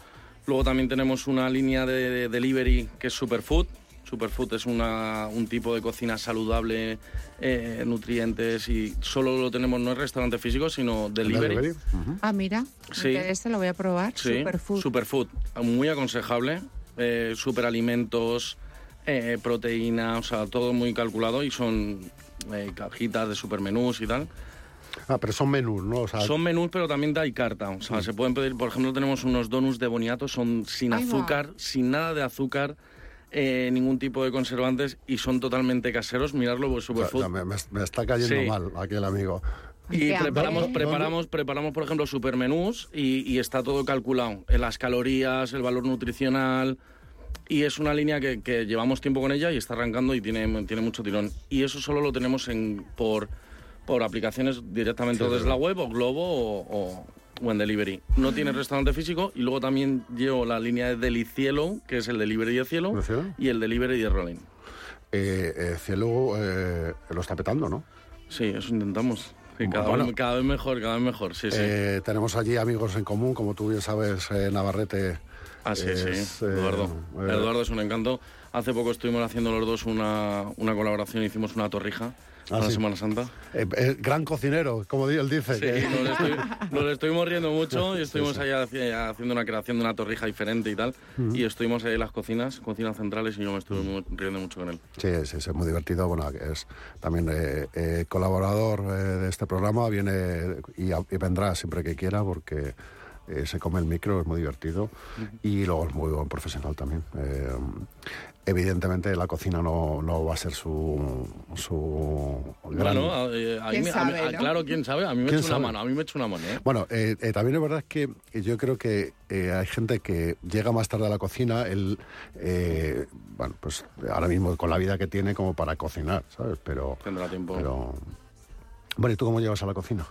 Luego también tenemos una línea de, de delivery que es Superfood. Superfood es una, un tipo de cocina saludable, eh, nutrientes y solo lo tenemos no en restaurante físico, sino delivery. Delivery. Ujú. Ah, mira, Sí. este lo voy a probar. Sí, Superfood. Superfood. Muy aconsejable. Eh, superalimentos, eh, proteína, o sea, todo muy calculado y son eh, cajitas de supermenús y tal. Ah, pero son menús, ¿no? O sea, Son menús, pero también hay carta. O sea, se pueden pedir, por ejemplo, tenemos unos donuts de boniato, son sin Ahí va. azúcar, sin nada de azúcar, eh, ningún tipo de conservantes y son totalmente caseros. Mirarlo, pues o sea, Superfood. ya me, me- me está cayendo Sí. mal aquí el amigo. Y preparamos, preparamos, preparamos, por ejemplo, supermenús y, y está todo calculado. En las calorías, el valor nutricional. Y es una línea que, que llevamos tiempo con ella y está arrancando y tiene, tiene mucho tirón. Y eso solo lo tenemos en, por, por aplicaciones directamente Sí, desde la web o Globo o, o- o en delivery. No tiene restaurante físico y luego también llevo la línea de Delicielo, que es el delivery de cielo, ¿De cielo? y el delivery de rolling. Eh, eh, Cielo eh, lo está petando, ¿no? Sí, eso intentamos. Sí, cada, Bueno. vez, cada vez mejor, cada vez mejor. Sí, sí. Eh, tenemos allí amigos en común, como tú bien sabes, eh, Navarrete. Ah, sí, es, sí, eh, Eduardo. eh, Eduardo es un encanto. Hace poco estuvimos haciendo los dos una, una colaboración, hicimos una torrija Ah, para sí. Semana Santa. eh, eh, gran cocinero, como él dice. Sí, que- nos, estoy- (laughs) nos estuvimos riendo mucho y estuvimos ahí haci- haciendo una creación de una torrija diferente y tal. Y estuvimos ahí en las cocinas, cocinas centrales, y yo me estuve riendo mucho con él. Sí, sí, sí, es muy divertido. Bueno, es también eh, eh, colaborador de este programa, viene y vendrá siempre que quiera porque eh, se come el micro, es muy divertido y luego es muy buen profesional también. Eh, evidentemente la cocina no, no va a ser su, su gran... Bueno, a- eh, a mí ¿Quién me- a mí- sabe, a- no? claro, quién sabe. A mí me ¿Quién echa una mano, a mí me echa una mano, ¿eh? Bueno, eh, eh, también es verdad que yo creo que eh, hay gente que llega más tarde a la cocina, él, eh, bueno, pues ahora mismo con la vida que tiene como para cocinar, ¿sabes? Pero, Tendrá tiempo. pero... Bueno, ¿y tú cómo llegas a la cocina?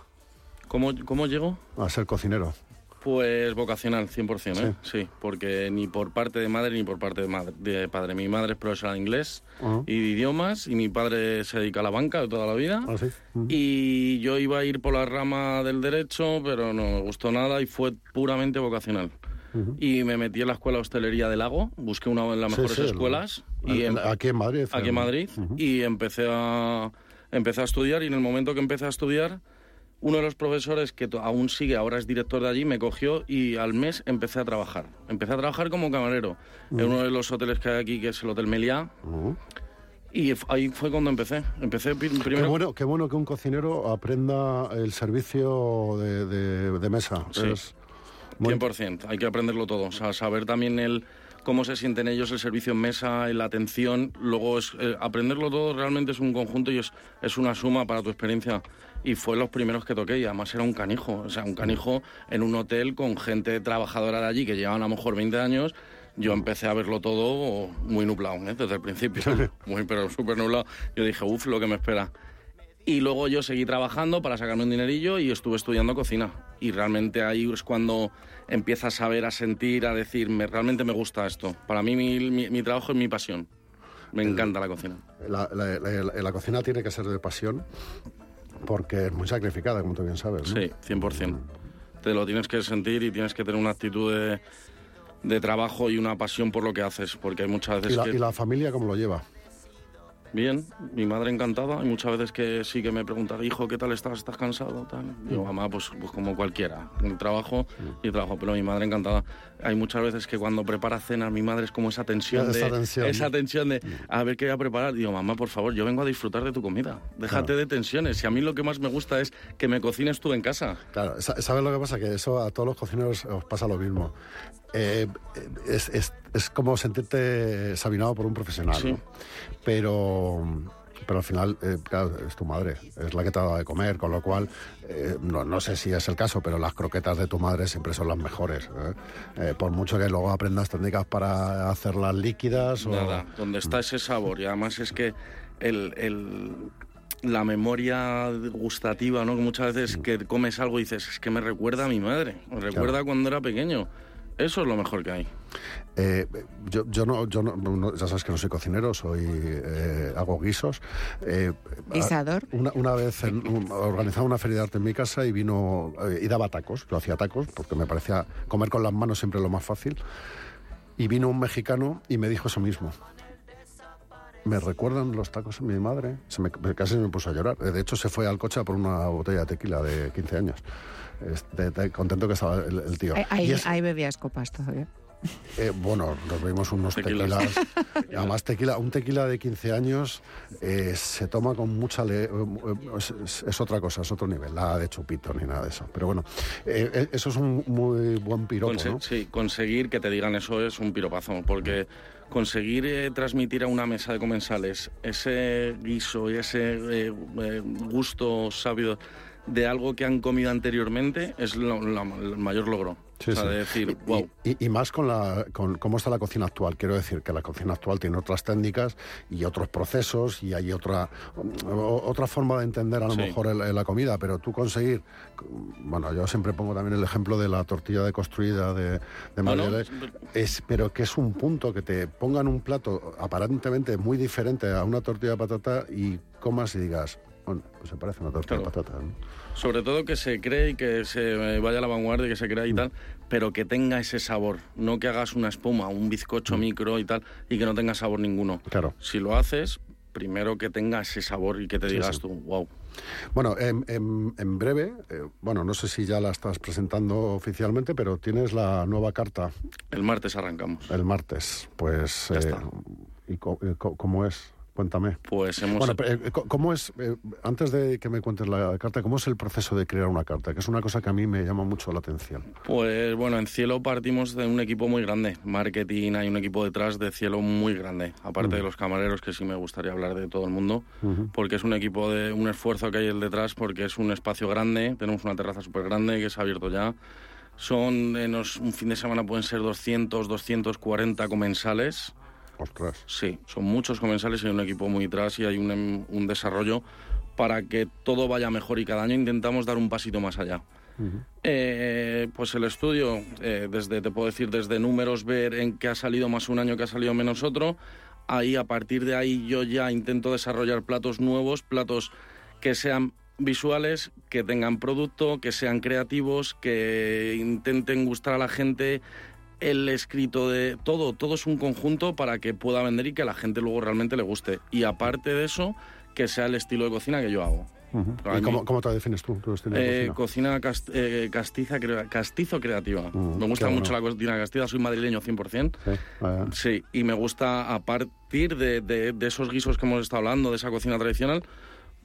¿Cómo, ¿Cómo llego? A ser cocinero. Pues vocacional, 100%, ¿eh? Sí. porque ni por parte de madre ni por parte de, madre- de padre. Mi madre es profesora de inglés Ajá. y de idiomas y mi padre se dedica a la banca de toda la vida. Ah, sí. Y yo iba a ir por la rama del derecho, pero no me gustó nada y fue puramente vocacional. Y me metí en la escuela de hostelería de Lago, busqué una de las Sí, mejores escuelas. el- y em- aquí en Madrid. aquí en Madrid y empecé a empecé a estudiar y en el momento que empecé a estudiar uno de los profesores que aún sigue ahora es director de allí me cogió y al mes empecé a trabajar empecé a trabajar como camarero en uno de los hoteles que hay aquí que es el hotel Meliá Ujú. y ahí fue cuando empecé empecé pi- Qué primero bueno, qué bueno que un cocinero aprenda el servicio de, de- de mesa. Sí. Es- 100%, hay que aprenderlo todo, o sea, saber también el cómo se sienten ellos, el servicio en mesa, la atención, luego es, eh, aprenderlo todo realmente es un conjunto y es, es una suma para tu experiencia. Y fue los primeros que toqué y además era un canijo, o sea, un canijo en un hotel con gente trabajadora de allí que llevaban a lo mejor 20 años yo empecé a verlo todo muy nublado, ¿eh? desde el principio, (laughs) muy pero súper nublado. Yo dije, uff, lo que me espera. Y luego yo seguí trabajando para sacarme un dinerillo y estuve estudiando cocina. Y realmente ahí es cuando empiezas a ver, a sentir, a decir, realmente me gusta esto. Para mí mi, trabajo es mi pasión. Me encanta la cocina. La, cocina tiene que ser de pasión porque es muy sacrificada, como tú bien sabes. ¿no? Sí, 100%. Te lo tienes que sentir y tienes que tener una actitud de, de trabajo y una pasión por lo que haces, porque hay muchas veces ¿Y la, familia cómo lo lleva? Bien, mi madre encantada. Hay muchas veces que sí que me pregunta, hijo, ¿qué tal estás? ¿Estás cansado? Tal. Digo, mamá, pues, pues como cualquiera, el trabajo y trabajo, pero mi madre encantada. Hay muchas veces que cuando prepara cenas, mi madre es como esa tensión esa de... Tensión. Esa tensión de, a ver qué voy a preparar. Digo, mamá, por favor, yo vengo a disfrutar de tu comida. Déjate de tensiones. Y a mí lo que más me gusta es que me cocines tú en casa. Claro, ¿sabes lo que pasa? Que eso a todos los cocineros os pasa lo mismo. Eh, es, es, es, como sentirte examinado por un profesional, ¿no? Pero, pero al final, eh, claro, es tu madre, es la que te ha dado de comer, con lo cual, eh, no, no, sé si es el caso, pero las croquetas de tu madre siempre son las mejores. por mucho que luego aprendas técnicas para hacerlas líquidas. Nada, donde está ese sabor. Y además es que el, el la memoria gustativa, ¿no? Que muchas veces mm. que comes algo y dices, es que me recuerda a mi madre, me recuerda cuando era pequeño. Eso es lo mejor que hay. Eh, yo, yo, no, yo no, ya sabes que no soy cocinero, soy eh, hago guisos. Eh, ¿Guisador? Una, una vez organizaba una feria de arte en mi casa y vino eh, y daba tacos. Yo hacía tacos porque me parecía comer con las manos siempre lo más fácil. Y vino un mexicano y me dijo eso mismo. Me recuerdan los tacos de mi madre. Se me, casi me puso a llorar. De hecho, se fue al coche por una botella de tequila de 15 años. Este, contento que estaba el, tío. Ahí, bebías copas todavía. Eh, bueno, nos vimos unos tequilas. Además, tequila, un tequila de 15 años eh, se toma con mucha... Le es, otra cosa, es otro nivel, nada de chupito ni nada de eso. Pero bueno, eh, eso es un muy buen piropo, ¿no? Sí, conseguir que te digan eso es un piropazo, porque conseguir transmitir a una mesa de comensales ese guiso y ese gusto sabio de algo que han comido anteriormente es el mayor logro. O sea, de decir, wow. Y, más con, la, con cómo está la cocina actual. Quiero decir que la cocina actual tiene otras técnicas y otros procesos y hay otra, otra forma de entender a lo mejor la comida, pero tú conseguir, bueno, yo siempre pongo también el ejemplo de la tortilla deconstruida de, de es, pero que es un punto que te pongan un plato aparentemente muy diferente a una tortilla de patata y comas y digas, bueno, pues se parece a una torta de patata. Sobre todo que se cree y que se vaya a la vanguardia, que se crea y mm. tal, pero que tenga ese sabor. No que hagas una espuma, un bizcocho mm. micro y tal, y que no tenga sabor ninguno. Claro. Si lo haces, primero que tenga ese sabor y que te digas tú, wow. Bueno, en, breve, eh, bueno, no sé si ya la estás presentando oficialmente, pero tienes la nueva carta. El martes arrancamos. El martes, pues... Eh, ¿Y cómo es? Cuéntame. Pues hemos... Bueno, eh, ¿cómo es, eh, antes de que me cuentes la carta, cómo es el proceso de crear una carta? Que es una cosa que a mí me llama mucho la atención. Pues bueno, en Cielo partimos de un equipo muy grande. Marketing, hay un equipo detrás de Cielo muy grande. Aparte de los camareros, que sí me gustaría hablar de todo el mundo, porque es un equipo de un esfuerzo que hay el detrás, porque es un espacio grande, tenemos una terraza súper grande que se ha abierto ya. Son, en un fin de semana pueden ser 200, 240 comensales Ostras. Sí, son muchos comensales y hay un equipo muy detrás y hay un, un, desarrollo para que todo vaya mejor y cada año intentamos dar un pasito más allá. Eh, pues el estudio, eh, desde te puedo decir, desde números, ver en qué ha salido más un año, qué ha salido menos otro. Ahí, a partir de ahí, yo ya intento desarrollar platos nuevos, platos que sean visuales, que tengan producto, que sean creativos, que intenten gustar a la gente, el escrito de todo, todo es un conjunto para que pueda vender y que a la gente luego realmente le guste. Y aparte de eso, que sea el estilo de cocina que yo hago. ¿Y cómo, te defines tú, tu estilo de eh, cocina? cocina eh, castiza, castizo creativa. me gusta mucho la cocina castiza, soy madrileño 100%. Sí, sí y me gusta a partir de, de, esos guisos que hemos estado hablando, de esa cocina tradicional,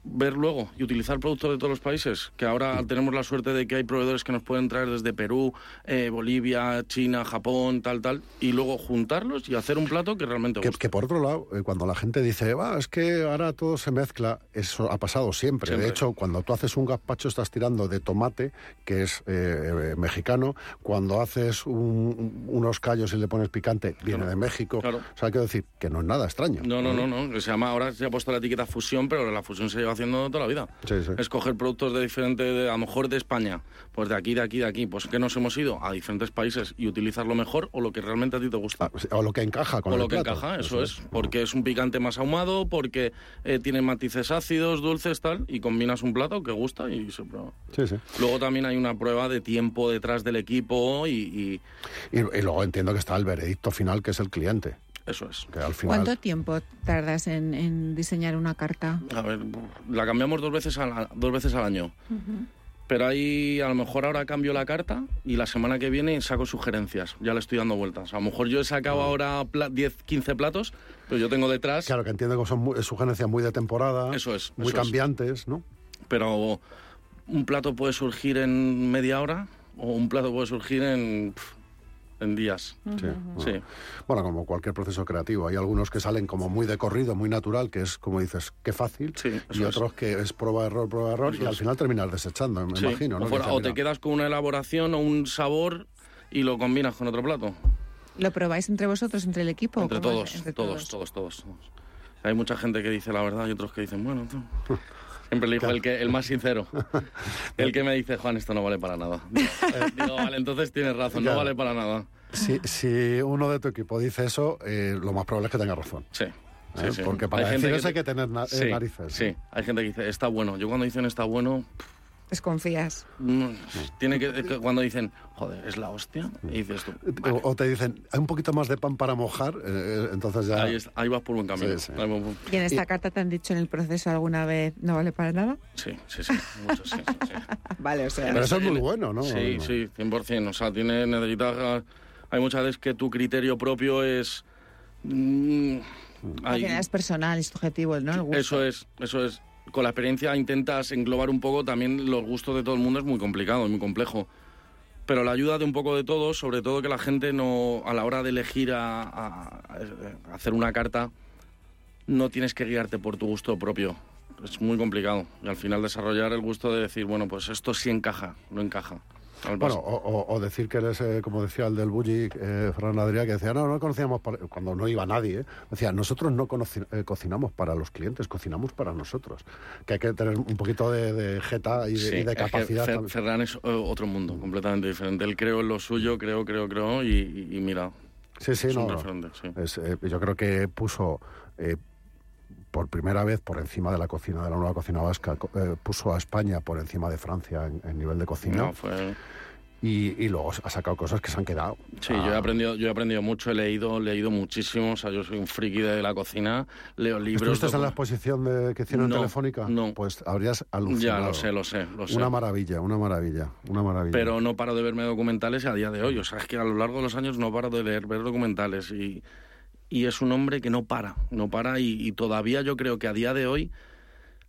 ver luego y utilizar productos de todos los países, que ahora tenemos la suerte de que hay proveedores que nos pueden traer desde Perú, eh, Bolivia, China, Japón, tal, tal, y luego juntarlos y hacer un plato que realmente Que, guste. que por otro lado, eh, cuando la gente dice, va, es que ahora todo se mezcla, eso ha pasado siempre. Siempre. De hecho, cuando tú haces un gazpacho estás tirando de tomate, que es eh, eh, mexicano. Cuando haces un- unos callos y le pones picante, viene Claro. de México. Claro. O sea, quiero decir que no es nada extraño. No, no, no, no. Se llama, ahora se ha puesto la etiqueta fusión, pero la fusión se lleva haciendo toda la vida. Sí, sí. Escoger productos de diferente, a lo mejor de España, pues de aquí, de aquí, de aquí. Pues que nos hemos ido a diferentes países y utilizar lo mejor o lo que realmente a ti te gusta. Ah, O lo que encaja con o el lo que encaja, eso, es. Porque es un picante más ahumado, porque eh, tiene matices ácidos, dulces, tal, y combinas un plato que gusta y se prueba. Sí, sí. Luego también hay una prueba de tiempo detrás del equipo y, y Y, y luego entiendo que está el veredicto final, que es el cliente. Eso es. Que al final... ¿Cuánto tiempo tardas en, en diseñar una carta? A ver, la cambiamos dos veces al, dos veces al año. Pero ahí a lo mejor ahora cambio la carta y la semana que viene saco sugerencias. Ya le estoy dando vueltas. A lo mejor yo he sacado ahora pla- 10, 15 platos, pero yo tengo detrás. Claro, que entiendo que son muy- sugerencias muy de temporada, Eso es, muy eso es. cambiantes, ¿no? Pero un plato puede surgir en media hora o un plato puede surgir en, en días. Sí. Sí. Bueno, como cualquier proceso creativo. Hay algunos que salen como muy de corrido, muy natural, que es como dices, qué fácil. Sí, y otros que es prueba, error, prueba, error. Eso y al final terminas desechando, me Sí. imagino. ¿no? o, fuera- te quedas con una elaboración o un sabor y lo combinas con otro plato. ¿Lo probáis entre vosotros, entre el equipo? Entre ¿Cómo? todos, Entre todos, todos, todos, todos. Hay mucha gente que dice la verdad y otros que dicen, bueno, tú. (laughs) Siempre le digo el, que, el más sincero. El que me dice, Juan, esto no vale para nada. Digo, eh, digo, vale, entonces tienes razón, no Claro. vale para nada. Si, si uno de tu equipo dice eso, eh, lo más probable es que tenga razón. Sí. sí, ¿eh? sí. Porque para Hay gente decir eso que hay que tener na- Sí, narices. Sí, hay gente que dice, está bueno. Yo cuando dicen está bueno, Desconfías. mm, tiene que, que cuando dicen, joder, es la hostia, y dices tú, vale, O, o te dicen, hay un poquito más de pan para mojar, eh, eh, entonces ya... ahí, vas por buen camino. Sí, sí. Ahí vas por- ¿Y en esta carta te han dicho en el proceso alguna vez no vale para nada? Sí, sí, sí, mucho, sí, sí, sí. (laughs) Vale, o sea. Pero eso es muy En- bueno, ¿no? Sí, sí, 100%. O sea, tiene, necesitas... Hay muchas veces que tu criterio propio es... mm, Al hay- es personal, es subjetivo, ¿no? El gusto. eso es, eso es. Con la experiencia intentas englobar un poco también los gustos de todo el mundo, es muy complicado, es muy complejo. Pero la ayuda de un poco de todos, sobre todo que la gente no, a la hora de elegir a, hacer una carta, no tienes que guiarte por tu gusto propio. Es muy complicado. Y al final desarrollar el gusto de decir, bueno, pues esto sí encaja, no encaja. Bueno, o, decir que eres, eh, como decía el del Bulli, eh, Fernando Adrià, que decía, no, no conocíamos, para-". cuando no iba nadie, ¿eh? decía, nosotros no conoci- eh, cocinamos para los clientes, cocinamos para nosotros. Que hay que tener un poquito de, de jeta y de, Sí, y de es que capacidad. También. Ferran es eh, otro mundo, completamente diferente. Él creo en lo suyo, creo, creo, creo, y, mira, sí, sí, es no. un no. referente, sí. Es, eh, yo creo que puso eh, por primera vez por encima de la cocina, de la nueva cocina vasca, eh, puso a España por encima de Francia en, en nivel de cocina. No, fue... y, y luego ha sacado cosas que se han quedado. Sí, Ah, yo he aprendido, yo he aprendido mucho, he leído, leído muchísimo, o sea, yo soy un friki de la cocina, leo libros. ¿Estuviste en la exposición de, que hicieron No, Telefónica? no. Pues habrías alucinado. Ya, lo sé, lo sé, lo sé. Una maravilla, una maravilla, una maravilla. Pero no paro de verme documentales a día de hoy. O sea, es que a lo largo de los años no paro de leer, ver documentales. Y, y es un hombre que no para, no para. Y, y todavía yo creo que a día de hoy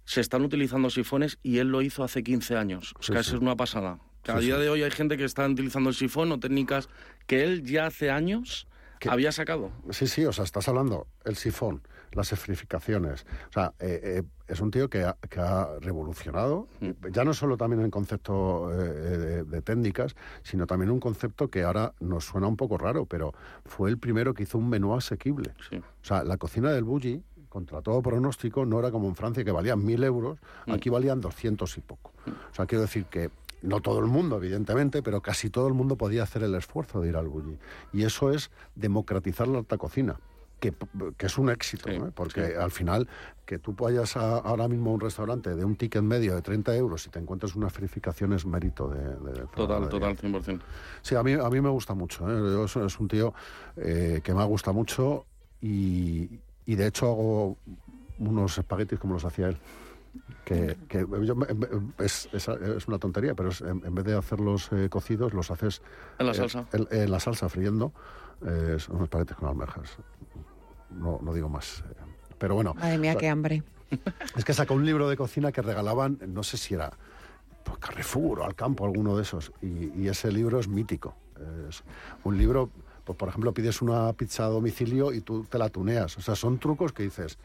se están utilizando sifones y él lo hizo hace 15 años. O Sí, sea, sí. eso es una pasada. Que a Sí, día de hoy hay gente que está utilizando el sifón o técnicas que él ya hace años Que- había sacado. Sí, sí, o sea, estás hablando el sifón, las esferificaciones. O sea, eh, eh, es un tío que ha, que ha revolucionado, Mm. ya no solo también en concepto eh, de, de técnicas, sino también un concepto que ahora nos suena un poco raro, pero fue el primero que hizo un menú asequible. Sí. O sea, la cocina del Bulli, contra todo pronóstico, no era como en Francia, que valían mil euros, Mm. aquí valían doscientos y poco. O sea, quiero decir que no todo el mundo, evidentemente, pero casi todo el mundo podía hacer el esfuerzo de ir al Bulli. Y eso es democratizar la alta cocina. Que, que es un éxito, Sí, ¿no? porque sí. al final que tú vayas a- ahora mismo a un restaurante de un ticket medio de 30 euros y te encuentres unas verificación es mérito de... de Total, de- total, 100%. Sí, a mí, a mí me gusta mucho. ¿eh? Yo soy- es un tío eh, que me gusta mucho y, y de hecho hago unos espaguetis como los hacía él. Que, que yo es, es- es una tontería, pero es- en, en vez de hacerlos eh, cocidos, los haces En la eh, salsa. en, en la salsa friendo. Eh, son unos espaguetis con almejas. No, no digo más. eh. Pero bueno, Madre mía, qué hambre. (laughs) es que sacó un libro de cocina que regalaban, no sé si era pues, Carrefour o al campo, alguno de esos. Y, y ese libro es mítico. Es un libro, pues, por ejemplo, pides una pizza a domicilio y tú te la tuneas. O sea, son trucos que dices.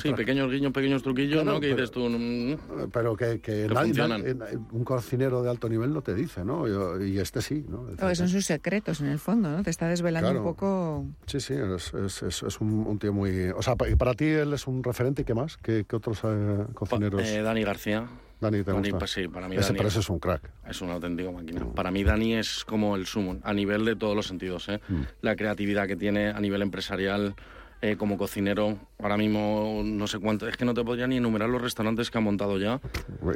Sí, pequeños guiños, pequeños truquillos, Claro, ¿no? Que dices tú... mm, eh, Pero que, que Que nadie- funcionan. nadie- un cocinero de alto nivel no te dice, ¿no? Yo- Y este sí, ¿no? Oh, son sus secretos, en el fondo, ¿no? Te está desvelando Claro. un poco... Sí, sí, es, es- es- es un, un tío muy... O sea, pa- y para ti él es un referente, ¿y qué más? ¿Qué, qué otros eh, pa- cocineros? eh, Dani García. Dani, ¿te Dani, gusta? pues sí, para mí Ese, Dani pero es- ese es un crack. Es un auténtico máquina. Para mí Dani es como el sumo, a nivel de todos los sentidos. ¿eh? Mm. La creatividad que tiene a nivel empresarial, eh, como cocinero. Ahora mismo no sé cuánto, es que no te podría ni enumerar los restaurantes que ha montado ya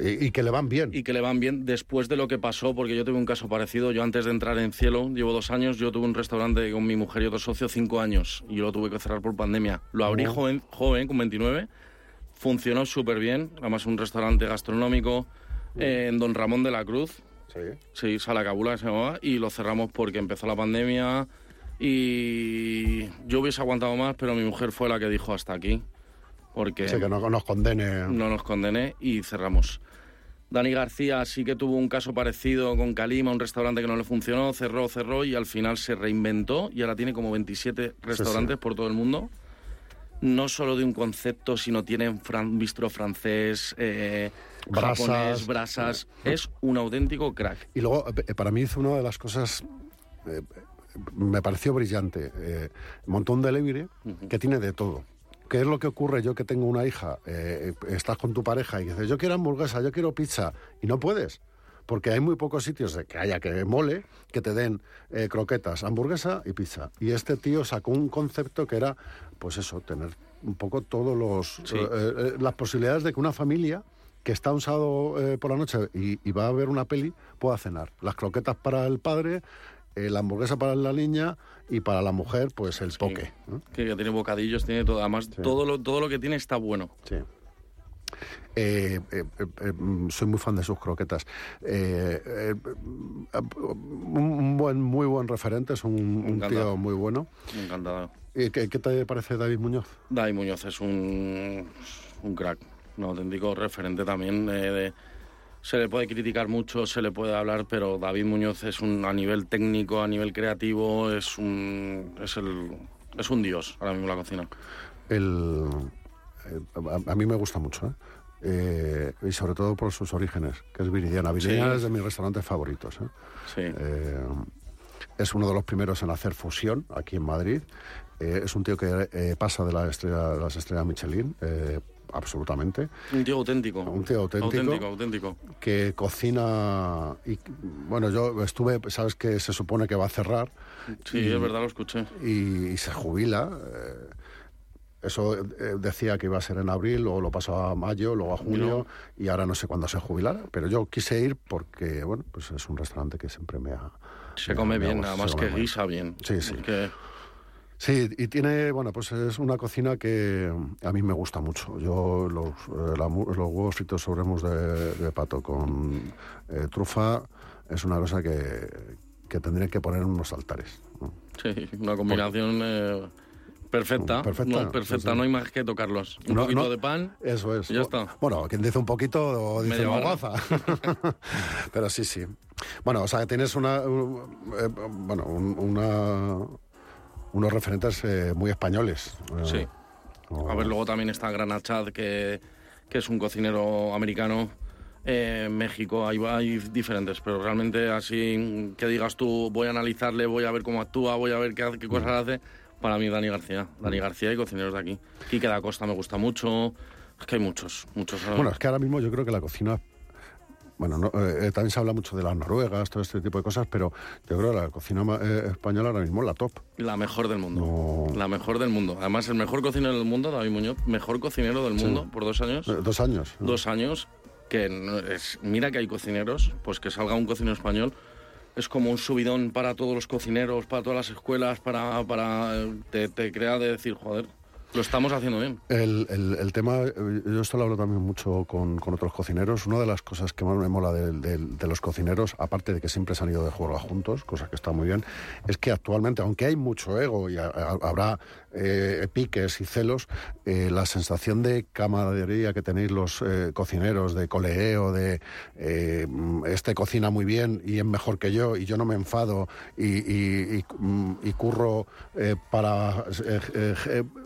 Y, y que le van bien. y que le van bien después de lo que pasó, porque yo tuve un caso parecido. Yo antes de entrar en Cielo, llevo dos años, yo tuve un restaurante con mi mujer y otro socio cinco años y yo lo tuve que cerrar por pandemia. Lo abrí Oh. joven, joven, con 29, funcionó súper bien, además un restaurante gastronómico eh, en Don Ramón de la Cruz, Sí. Sí, Sala Cabula se llamaba, y lo cerramos porque empezó la pandemia y yo hubiese aguantado más, pero mi mujer fue la que dijo hasta aquí, porque Sí, que no nos condene. no nos condené y cerramos. Dani García sí que tuvo un caso parecido con Calima, un restaurante que no le funcionó, cerró, cerró y al final se reinventó y ahora tiene como 27 restaurantes por todo el mundo. No solo de un concepto, sino tiene un bistro francés, eh, Brasas. japonés, brasas. Es un auténtico crack. Y luego, eh, para mí hizo una de las cosas, eh, me pareció brillante. Eh, montó un delivery que tiene de todo. ¿Qué es lo que ocurre? Yo que tengo una hija, eh, estás con tu pareja y dices, yo quiero hamburguesa, yo quiero pizza, y no puedes. Porque hay muy pocos sitios de que haya que mole que te den eh, croquetas, hamburguesa y pizza. Y este tío sacó un concepto que era, pues eso, tener un poco todos los Sí. eh, las posibilidades de que una familia que está un sábado eh, por la noche y, y va a ver una peli pueda cenar. Las croquetas para el padre, eh, la hamburguesa para la niña y para la mujer, pues el poke. ¿no? Que, tiene bocadillos, tiene todo. Además, todo, lo, todo lo que tiene está bueno. Sí. Eh, eh, eh, mm, soy muy fan de sus croquetas. Eh, un, buen, muy buen referente, es un, un tío muy bueno. Me encanta. ¿Y qué, qué te parece David Muñoz? Dai Muñoz es un, un crack, un auténtico referente también. de- se le puede criticar mucho, se le puede hablar, pero David Muñoz es un a nivel técnico, a nivel creativo, es un es el es un dios ahora mismo la cocina. El, eh, a, a mí me gusta mucho, ¿eh? Eh, y sobre todo por sus orígenes, que es Viridiana. Viridiana Sí. es de mis restaurantes favoritos. ¿eh? Sí. Eh, es uno de los primeros en hacer fusión aquí en Madrid. Es un tío que pasa de, la estrella, de las estrellas Michelin, absolutamente. Un tío auténtico. Un tío auténtico. Auténtico, auténtico. Que cocina. Y, bueno, yo estuve, sabes que se supone que va a cerrar. Sí, y- es verdad, lo escuché. y, y se jubila. eh, eso eh, decía que iba a ser en abril, luego lo pasó a mayo, luego a junio, y ahora no sé cuándo se jubilará. Pero yo quise ir porque, bueno, pues es un restaurante que siempre me ha. Se me come me bien, además que guisa bien. Sí, sí. Es que Sí, y tiene, bueno, pues es una cocina que a mí me gusta mucho. Yo los, eh, la mu- los huevos fritos sobre mousse de, de pato con eh, trufa es una cosa que, que tendría que poner en unos altares. ¿no? sí, una combinación eh, perfecta. Perfecta, No, perfecta, sí, sí. no hay más que tocarlos. Un No, poquito no. de pan. Eso es. Y ya está. Bueno, quien dice un poquito dice una goza. (laughs) Pero sí, sí. Bueno, o sea, tienes una, un- bueno, un- una, unos referentes eh, muy españoles. Eh, Sí. A ver, luego también está Grana Chad, que, que es un cocinero americano. Eh, México hay, hay diferentes, pero realmente así que digas tú, voy a analizarle, voy a ver cómo actúa, voy a ver qué, qué cosas hace. Para mí, Dani García. Dani García y cocineros de aquí. Quique da Costa me gusta mucho. Es que hay muchos, muchos. Bueno, es que ahora mismo yo creo que la cocina. Bueno, no, eh, también se habla mucho de las noruegas, todo este tipo de cosas, pero yo creo que la cocina eh, española ahora mismo es la top. La mejor del mundo. No. La mejor del mundo. Además, el mejor cocinero del mundo, David Muñoz, mejor cocinero del mundo por dos años. Eh, Dos años. ¿no? Dos años. Que es, mira que hay cocineros, pues que salga un cocinero español es como un subidón para todos los cocineros, para todas las escuelas, para, para te, te crea de decir, joder, lo estamos haciendo bien. El, el, tema, eh, yo esto lo hablo también mucho con, con otros cocineros. Una de las cosas que más me mola de, de- de los cocineros, aparte de que siempre se han ido de juego juntos, cosa que está muy bien, es que actualmente, aunque hay mucho ego y a- habrá eh, piques y celos, eh, la sensación de camaradería que tenéis los eh, cocineros, de colegueo, de mm, este cocina muy bien y es mejor que yo y yo no me enfado y, y- y, mm, y curro para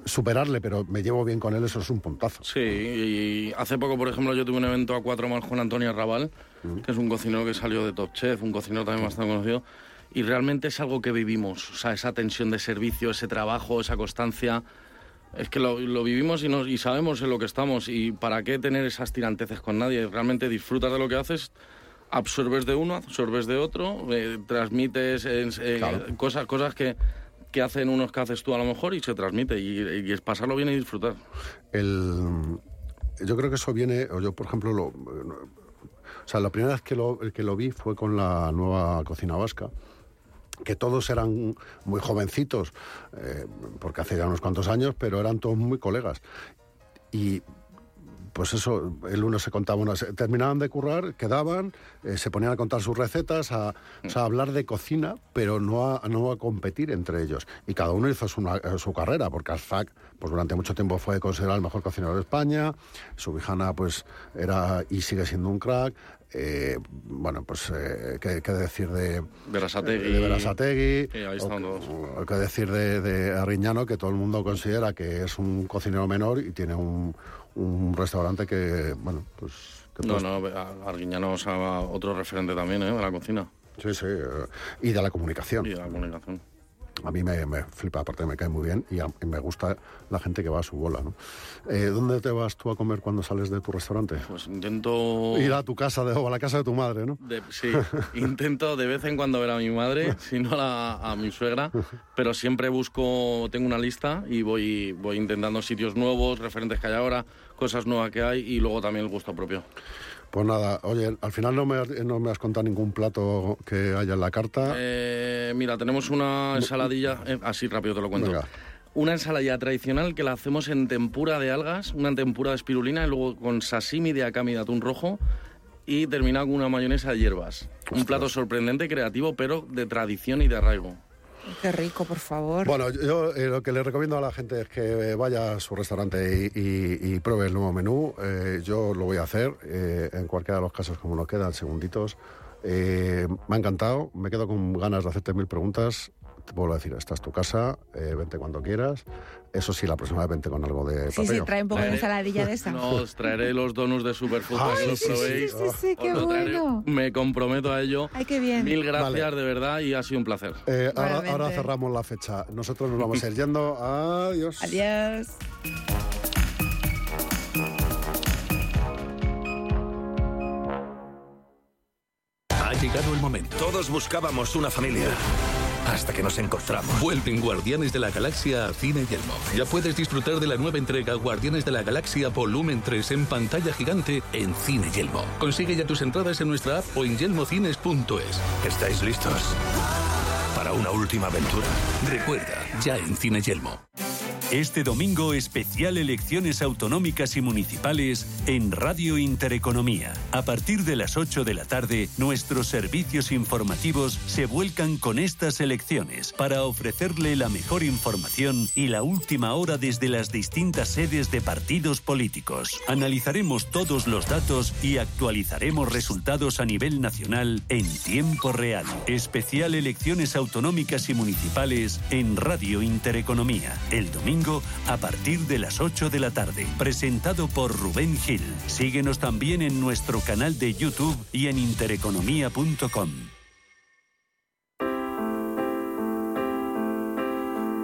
superarle, pero me llevo bien con él, eso es un puntazo. Sí, y hace poco, por ejemplo, yo tuve un evento a cuatro más con Antonio Arrabal, que es un cocinero que salió de Top Chef, un cocinero también bastante conocido, y realmente es algo que vivimos, o sea, esa tensión de servicio, ese trabajo, esa constancia, es que lo, lo vivimos y, nos, y sabemos en lo que estamos, y para qué tener esas tiranteces con nadie, realmente disfrutas de lo que haces, absorbes de uno, absorbes de otro, eh, transmites eh, Claro. cosas, cosas que, que hacen unos que haces tú a lo mejor y se transmite, y, y es pasarlo bien y disfrutar. El, yo creo que eso viene, o yo por ejemplo, lo, o sea, la primera vez que lo, que lo vi fue con la nueva cocina vasca que todos eran muy jovencitos, eh, porque hace ya unos cuantos años, pero eran todos muy colegas. Y pues eso, el uno se contaba, uno, se- terminaban de currar, quedaban, eh, se ponían a contar sus recetas, a, hablar de cocina, pero no a, no a competir entre ellos. Y cada uno hizo su, eh, su carrera, porque Alfac, pues durante mucho tiempo fue considerado el mejor cocinero de España, Subijana, pues era y sigue siendo un crack. Eh, bueno, pues, eh, ¿qué, qué decir de, Berasategui. de Berasategui, ahí están todos. o qué decir de, de Arriñano, que todo el mundo considera que es un cocinero menor y tiene un, un restaurante que, bueno, pues... Que No, no, Arguiñano o sea, otro referente también, ¿eh? De la cocina Sí, sí, eh, y de la comunicación. y de la comunicación. A mí me, me flipa, aparte me cae muy bien y, a- y me gusta la gente que va a su bola, ¿no? Eh, ¿Dónde te vas tú a comer cuando sales de tu restaurante? Pues intento... Ir a tu casa de, o a la casa de tu madre, ¿no? de- sí, intento de vez en cuando ver a mi madre, (laughs) si no a, a mi suegra, pero siempre busco, tengo una lista y voy, voy intentando sitios nuevos, referentes que hay ahora, cosas nuevas que hay y luego también el gusto propio. Pues nada, oye, al final no me, has- no me has contado ningún plato que haya en la carta. Eh, mira, tenemos una ensaladilla, eh, así rápido te lo cuento. Venga. Una ensaladilla tradicional que la hacemos en tempura de algas, una tempura de espirulina y luego con sashimi de akami de atún rojo y terminado con una mayonesa de hierbas. Un plato sorprendente, creativo, pero de tradición y de arraigo. Qué rico, por favor. Bueno, yo eh, lo que le recomiendo a la gente es que vaya a su restaurante y, pruebe el nuevo menú. Eh, yo lo voy a hacer eh, en cualquiera de los casos como nos quedan, segunditos. Eh, me ha encantado, me quedo con ganas de hacerte mil preguntas. Te vuelvo a decir, esta es tu casa, eh, vente cuando quieras. Eso sí, la próxima vez vente con algo de sí, sí, papello. trae un poco de Traeré- ensaladilla de esa. (laughs) No, os traeré los donuts de Superfood para que Ay, los sí, sí, probéis. sí, sí, qué bueno. Me comprometo a ello. Ay, qué bien. Mil gracias Vale. de verdad y ha sido un placer. Eh, ahora, ahora cerramos la fecha. Nosotros nos vamos a ir (laughs) yendo. Adiós. Adiós. Ha llegado el momento. Todos buscábamos una familia. Hasta que nos encontramos. Vuelven Guardianes de la Galaxia a Cine Yelmo. Ya puedes disfrutar de la nueva entrega Guardianes de la Galaxia Volumen 3 en pantalla gigante en Cine Yelmo. Consigue ya tus entradas en nuestra app o en yelmocines.es. ¿Estáis listos? Para una última aventura. Recuerda, ya en Cine Yelmo. Este domingo especial elecciones autonómicas y municipales en Radio Intereconomía. A partir de las 8 de la tarde, nuestros servicios informativos se vuelcan con estas elecciones para ofrecerle la mejor información y la última hora desde las distintas sedes de partidos políticos. Analizaremos todos los datos y actualizaremos resultados a nivel nacional en tiempo real. Especial elecciones autonómicas y municipales en Radio Intereconomía. El domingo a partir de las 8 de la tarde. Presentado por Rubén Gil. Síguenos también en nuestro canal de YouTube y en intereconomía.com.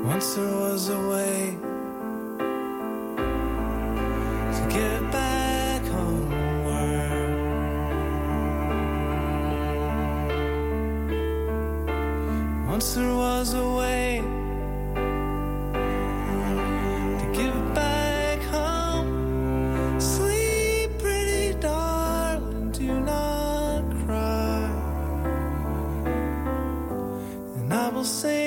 Once there was a way to get back. Once there was a way will